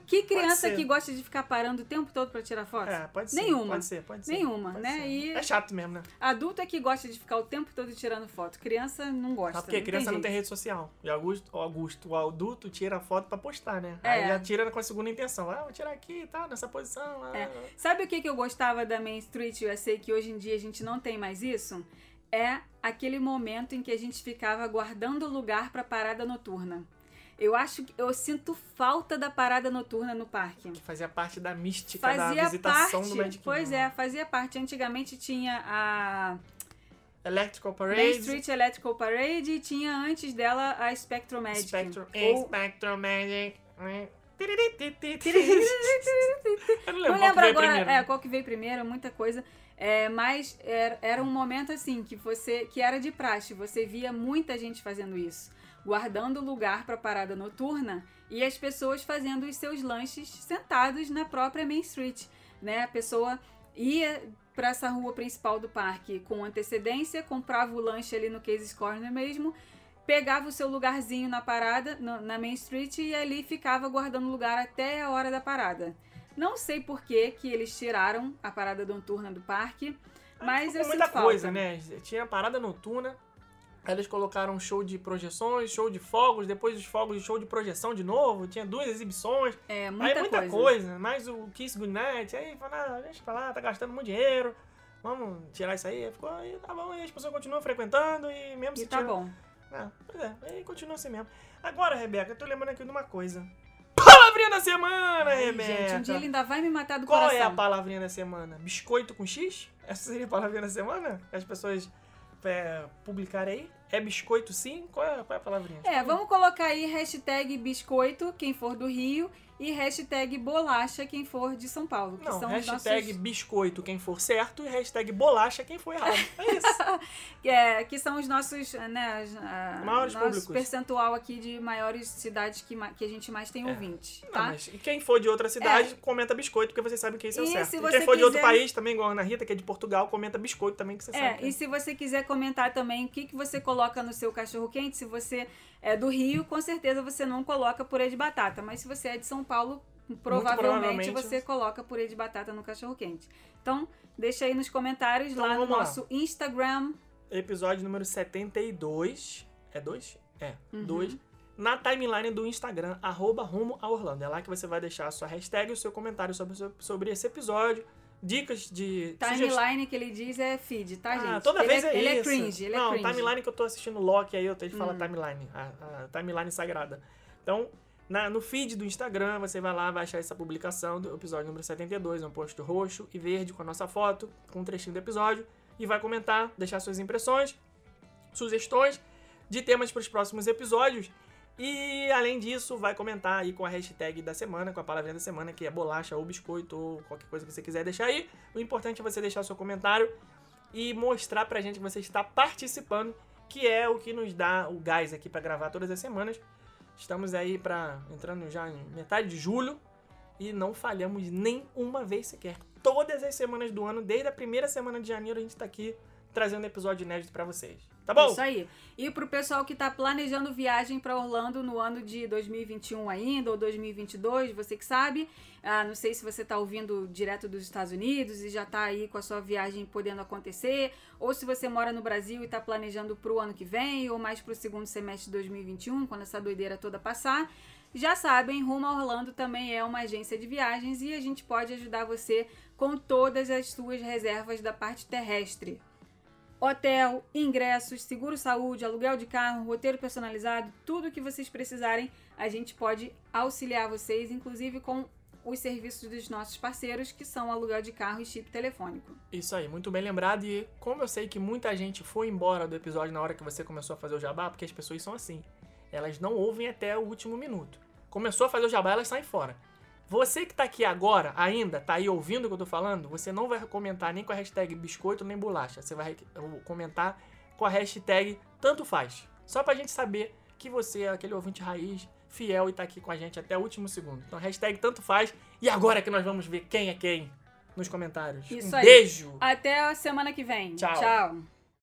Que criança que gosta de ficar parando o tempo todo pra tirar foto? É, pode ser. Nenhuma. Pode ser, pode ser. Nenhuma, pode né? ser. E- É chato mesmo, né? Adulto é que gosta de ficar o tempo todo tirando foto. Criança não gosta. Ah, porque criança não jeito. tem rede social. E Augusto, o Augusto, o adulto tira a foto pra postar, né? É. Aí já tira com a segunda intenção. Ah, vou tirar aqui e tal, nessa posição. ah. É. Sabe o que, que eu gostava da Main Street USA que hoje em dia a gente não tem mais isso? É aquele momento em que a gente ficava guardando lugar pra parada noturna. Eu acho que eu sinto falta da parada noturna no parque. Que fazia parte da mística da Fazia visitação parte, do Magic Kingdom. pois é, fazia parte. Antigamente tinha a Electrical Parade. Main Street Electrical Parade e tinha antes dela a Spectrum Magic. Spectrum, Ou- Spectrum Magic. Eu não lembro agora primeiro. é, qual que veio primeiro, muita coisa. É, mas era, era um momento assim que você que era de praxe, você via muita gente fazendo isso, guardando lugar para parada noturna e as pessoas fazendo os seus lanches sentados na própria Main Street, né? A pessoa ia pra essa rua principal do parque com antecedência, comprava o lanche ali no Cases Corner mesmo, pegava o seu lugarzinho na parada, no- na Main Street, e ali ficava guardando lugar até a hora da parada. Não sei por que que eles tiraram a parada noturna do parque, mas eu Ficou sinto muita falta. coisa, né? Tinha parada noturna, eles colocaram um show de projeções, show de fogos, depois dos fogos, show de projeção de novo, tinha duas exibições. É, aí muita, muita coisa. coisa. mais o Kiss Goodnight, aí falaram, ah, deixa pra lá, tá gastando muito dinheiro, vamos tirar isso aí. Ficou, aí tá bom, aí as pessoas continuam frequentando e mesmo E se tá tira- bom. Ah, pois é, aí continua assim mesmo. Agora, Rebeca, eu tô lembrando aqui de uma coisa. Palavrinha da semana, Ai, Rebeca! gente, um dia ele ainda vai me matar do Qual coração. é a palavrinha da semana? Biscoito com X? Essa seria a palavrinha da semana? As pessoas é, aí? É biscoito sim? Qual é, qual é a palavrinha? É, vamos colocar aí hashtag biscoito, quem for do Rio, e hashtag bolacha, quem for de São Paulo. Que Não, hashtag nossos, biscoito quem for certo e hashtag bolacha quem for errado. É isso. é, que são os nossos, né, as- a- Maiores nosso públicos. percentual aqui de maiores cidades que, que a gente mais tem É. ouvintes, Não, tá? mas quem for de outra cidade, comenta biscoito, porque vocês sabem que esse é o E certo. E você quem for de outro quiser- país, também, igual a Ana Rita, que é de Portugal, comenta biscoito também, que você É, sabe. que e se você quiser comentar também o que, que você coloca no seu cachorro quente, se você é do Rio, com certeza você não coloca purê de batata, mas se você é de São Paulo, provavelmente, provavelmente você coloca purê de batata no cachorro quente. Então, deixa aí nos comentários Então, lá no lá. nosso Instagram. Episódio número 72. É 2? É, Uhum. 2. Na timeline do Instagram, arroba rumo a Orlando. É lá que você vai deixar a sua hashtag e o seu comentário sobre, sobre esse episódio. Dicas de. Timeline que ele diz é feed, tá, Ah, gente? toda ele vez é, é, ele isso. é cringe, ele Não, é cringe. timeline que eu tô assistindo Loki aí, eu tenho que falar Hum. timeline. A, a timeline sagrada. Então, na- no feed do Instagram, você vai lá, vai achar essa publicação do episódio número 72, um post roxo e verde com a nossa foto, com um trechinho do episódio, e vai comentar, deixar suas impressões, sugestões de temas para os próximos episódios. E além disso, vai comentar aí com a hashtag da semana, com a palavrinha da semana, que é bolacha ou biscoito, ou qualquer coisa que você quiser deixar aí. O importante é você deixar seu comentário e mostrar pra gente que você está participando, que é o que nos dá o gás aqui pra gravar todas as semanas. Estamos aí para entrando já em metade de julho e não falhamos nem uma vez sequer. Todas as semanas do ano, desde a primeira semana de janeiro, a gente tá aqui trazendo episódio inédito pra vocês. Tá bom? Isso aí. E pro pessoal que tá planejando viagem para Orlando no ano de 2021 ainda, ou 2022, você que sabe. Ah, não sei se você tá ouvindo direto dos Estados Unidos e já tá aí com a sua viagem podendo acontecer, ou se você mora no Brasil e tá planejando pro ano que vem, ou mais pro segundo semestre de 2021, quando essa doideira toda passar. Já sabem, Rumo a Orlando também é uma agência de viagens e a gente pode ajudar você com todas as suas reservas da parte terrestre. Hotel, ingressos, seguro saúde, aluguel de carro, roteiro personalizado, tudo que vocês precisarem, a gente pode auxiliar vocês, inclusive com os serviços dos nossos parceiros, que são aluguel de carro e chip telefônico. Isso aí, muito bem lembrado. E como eu sei que muita gente foi embora do episódio na hora que você começou a fazer o jabá, porque as pessoas são assim. Elas não ouvem até o último minuto. Começou a fazer o jabá, elas saem fora. Você que tá aqui agora, ainda, tá aí ouvindo o que eu tô falando, você não vai comentar nem com a hashtag biscoito nem bolacha. Você vai comentar com a hashtag tanto faz. Só pra gente saber que você é aquele ouvinte raiz, fiel e tá aqui com a gente até o último segundo. Então, hashtag tanto faz. E agora que nós vamos ver quem é quem nos comentários. Isso um aí. beijo! Até a semana que vem. Tchau. Tchau.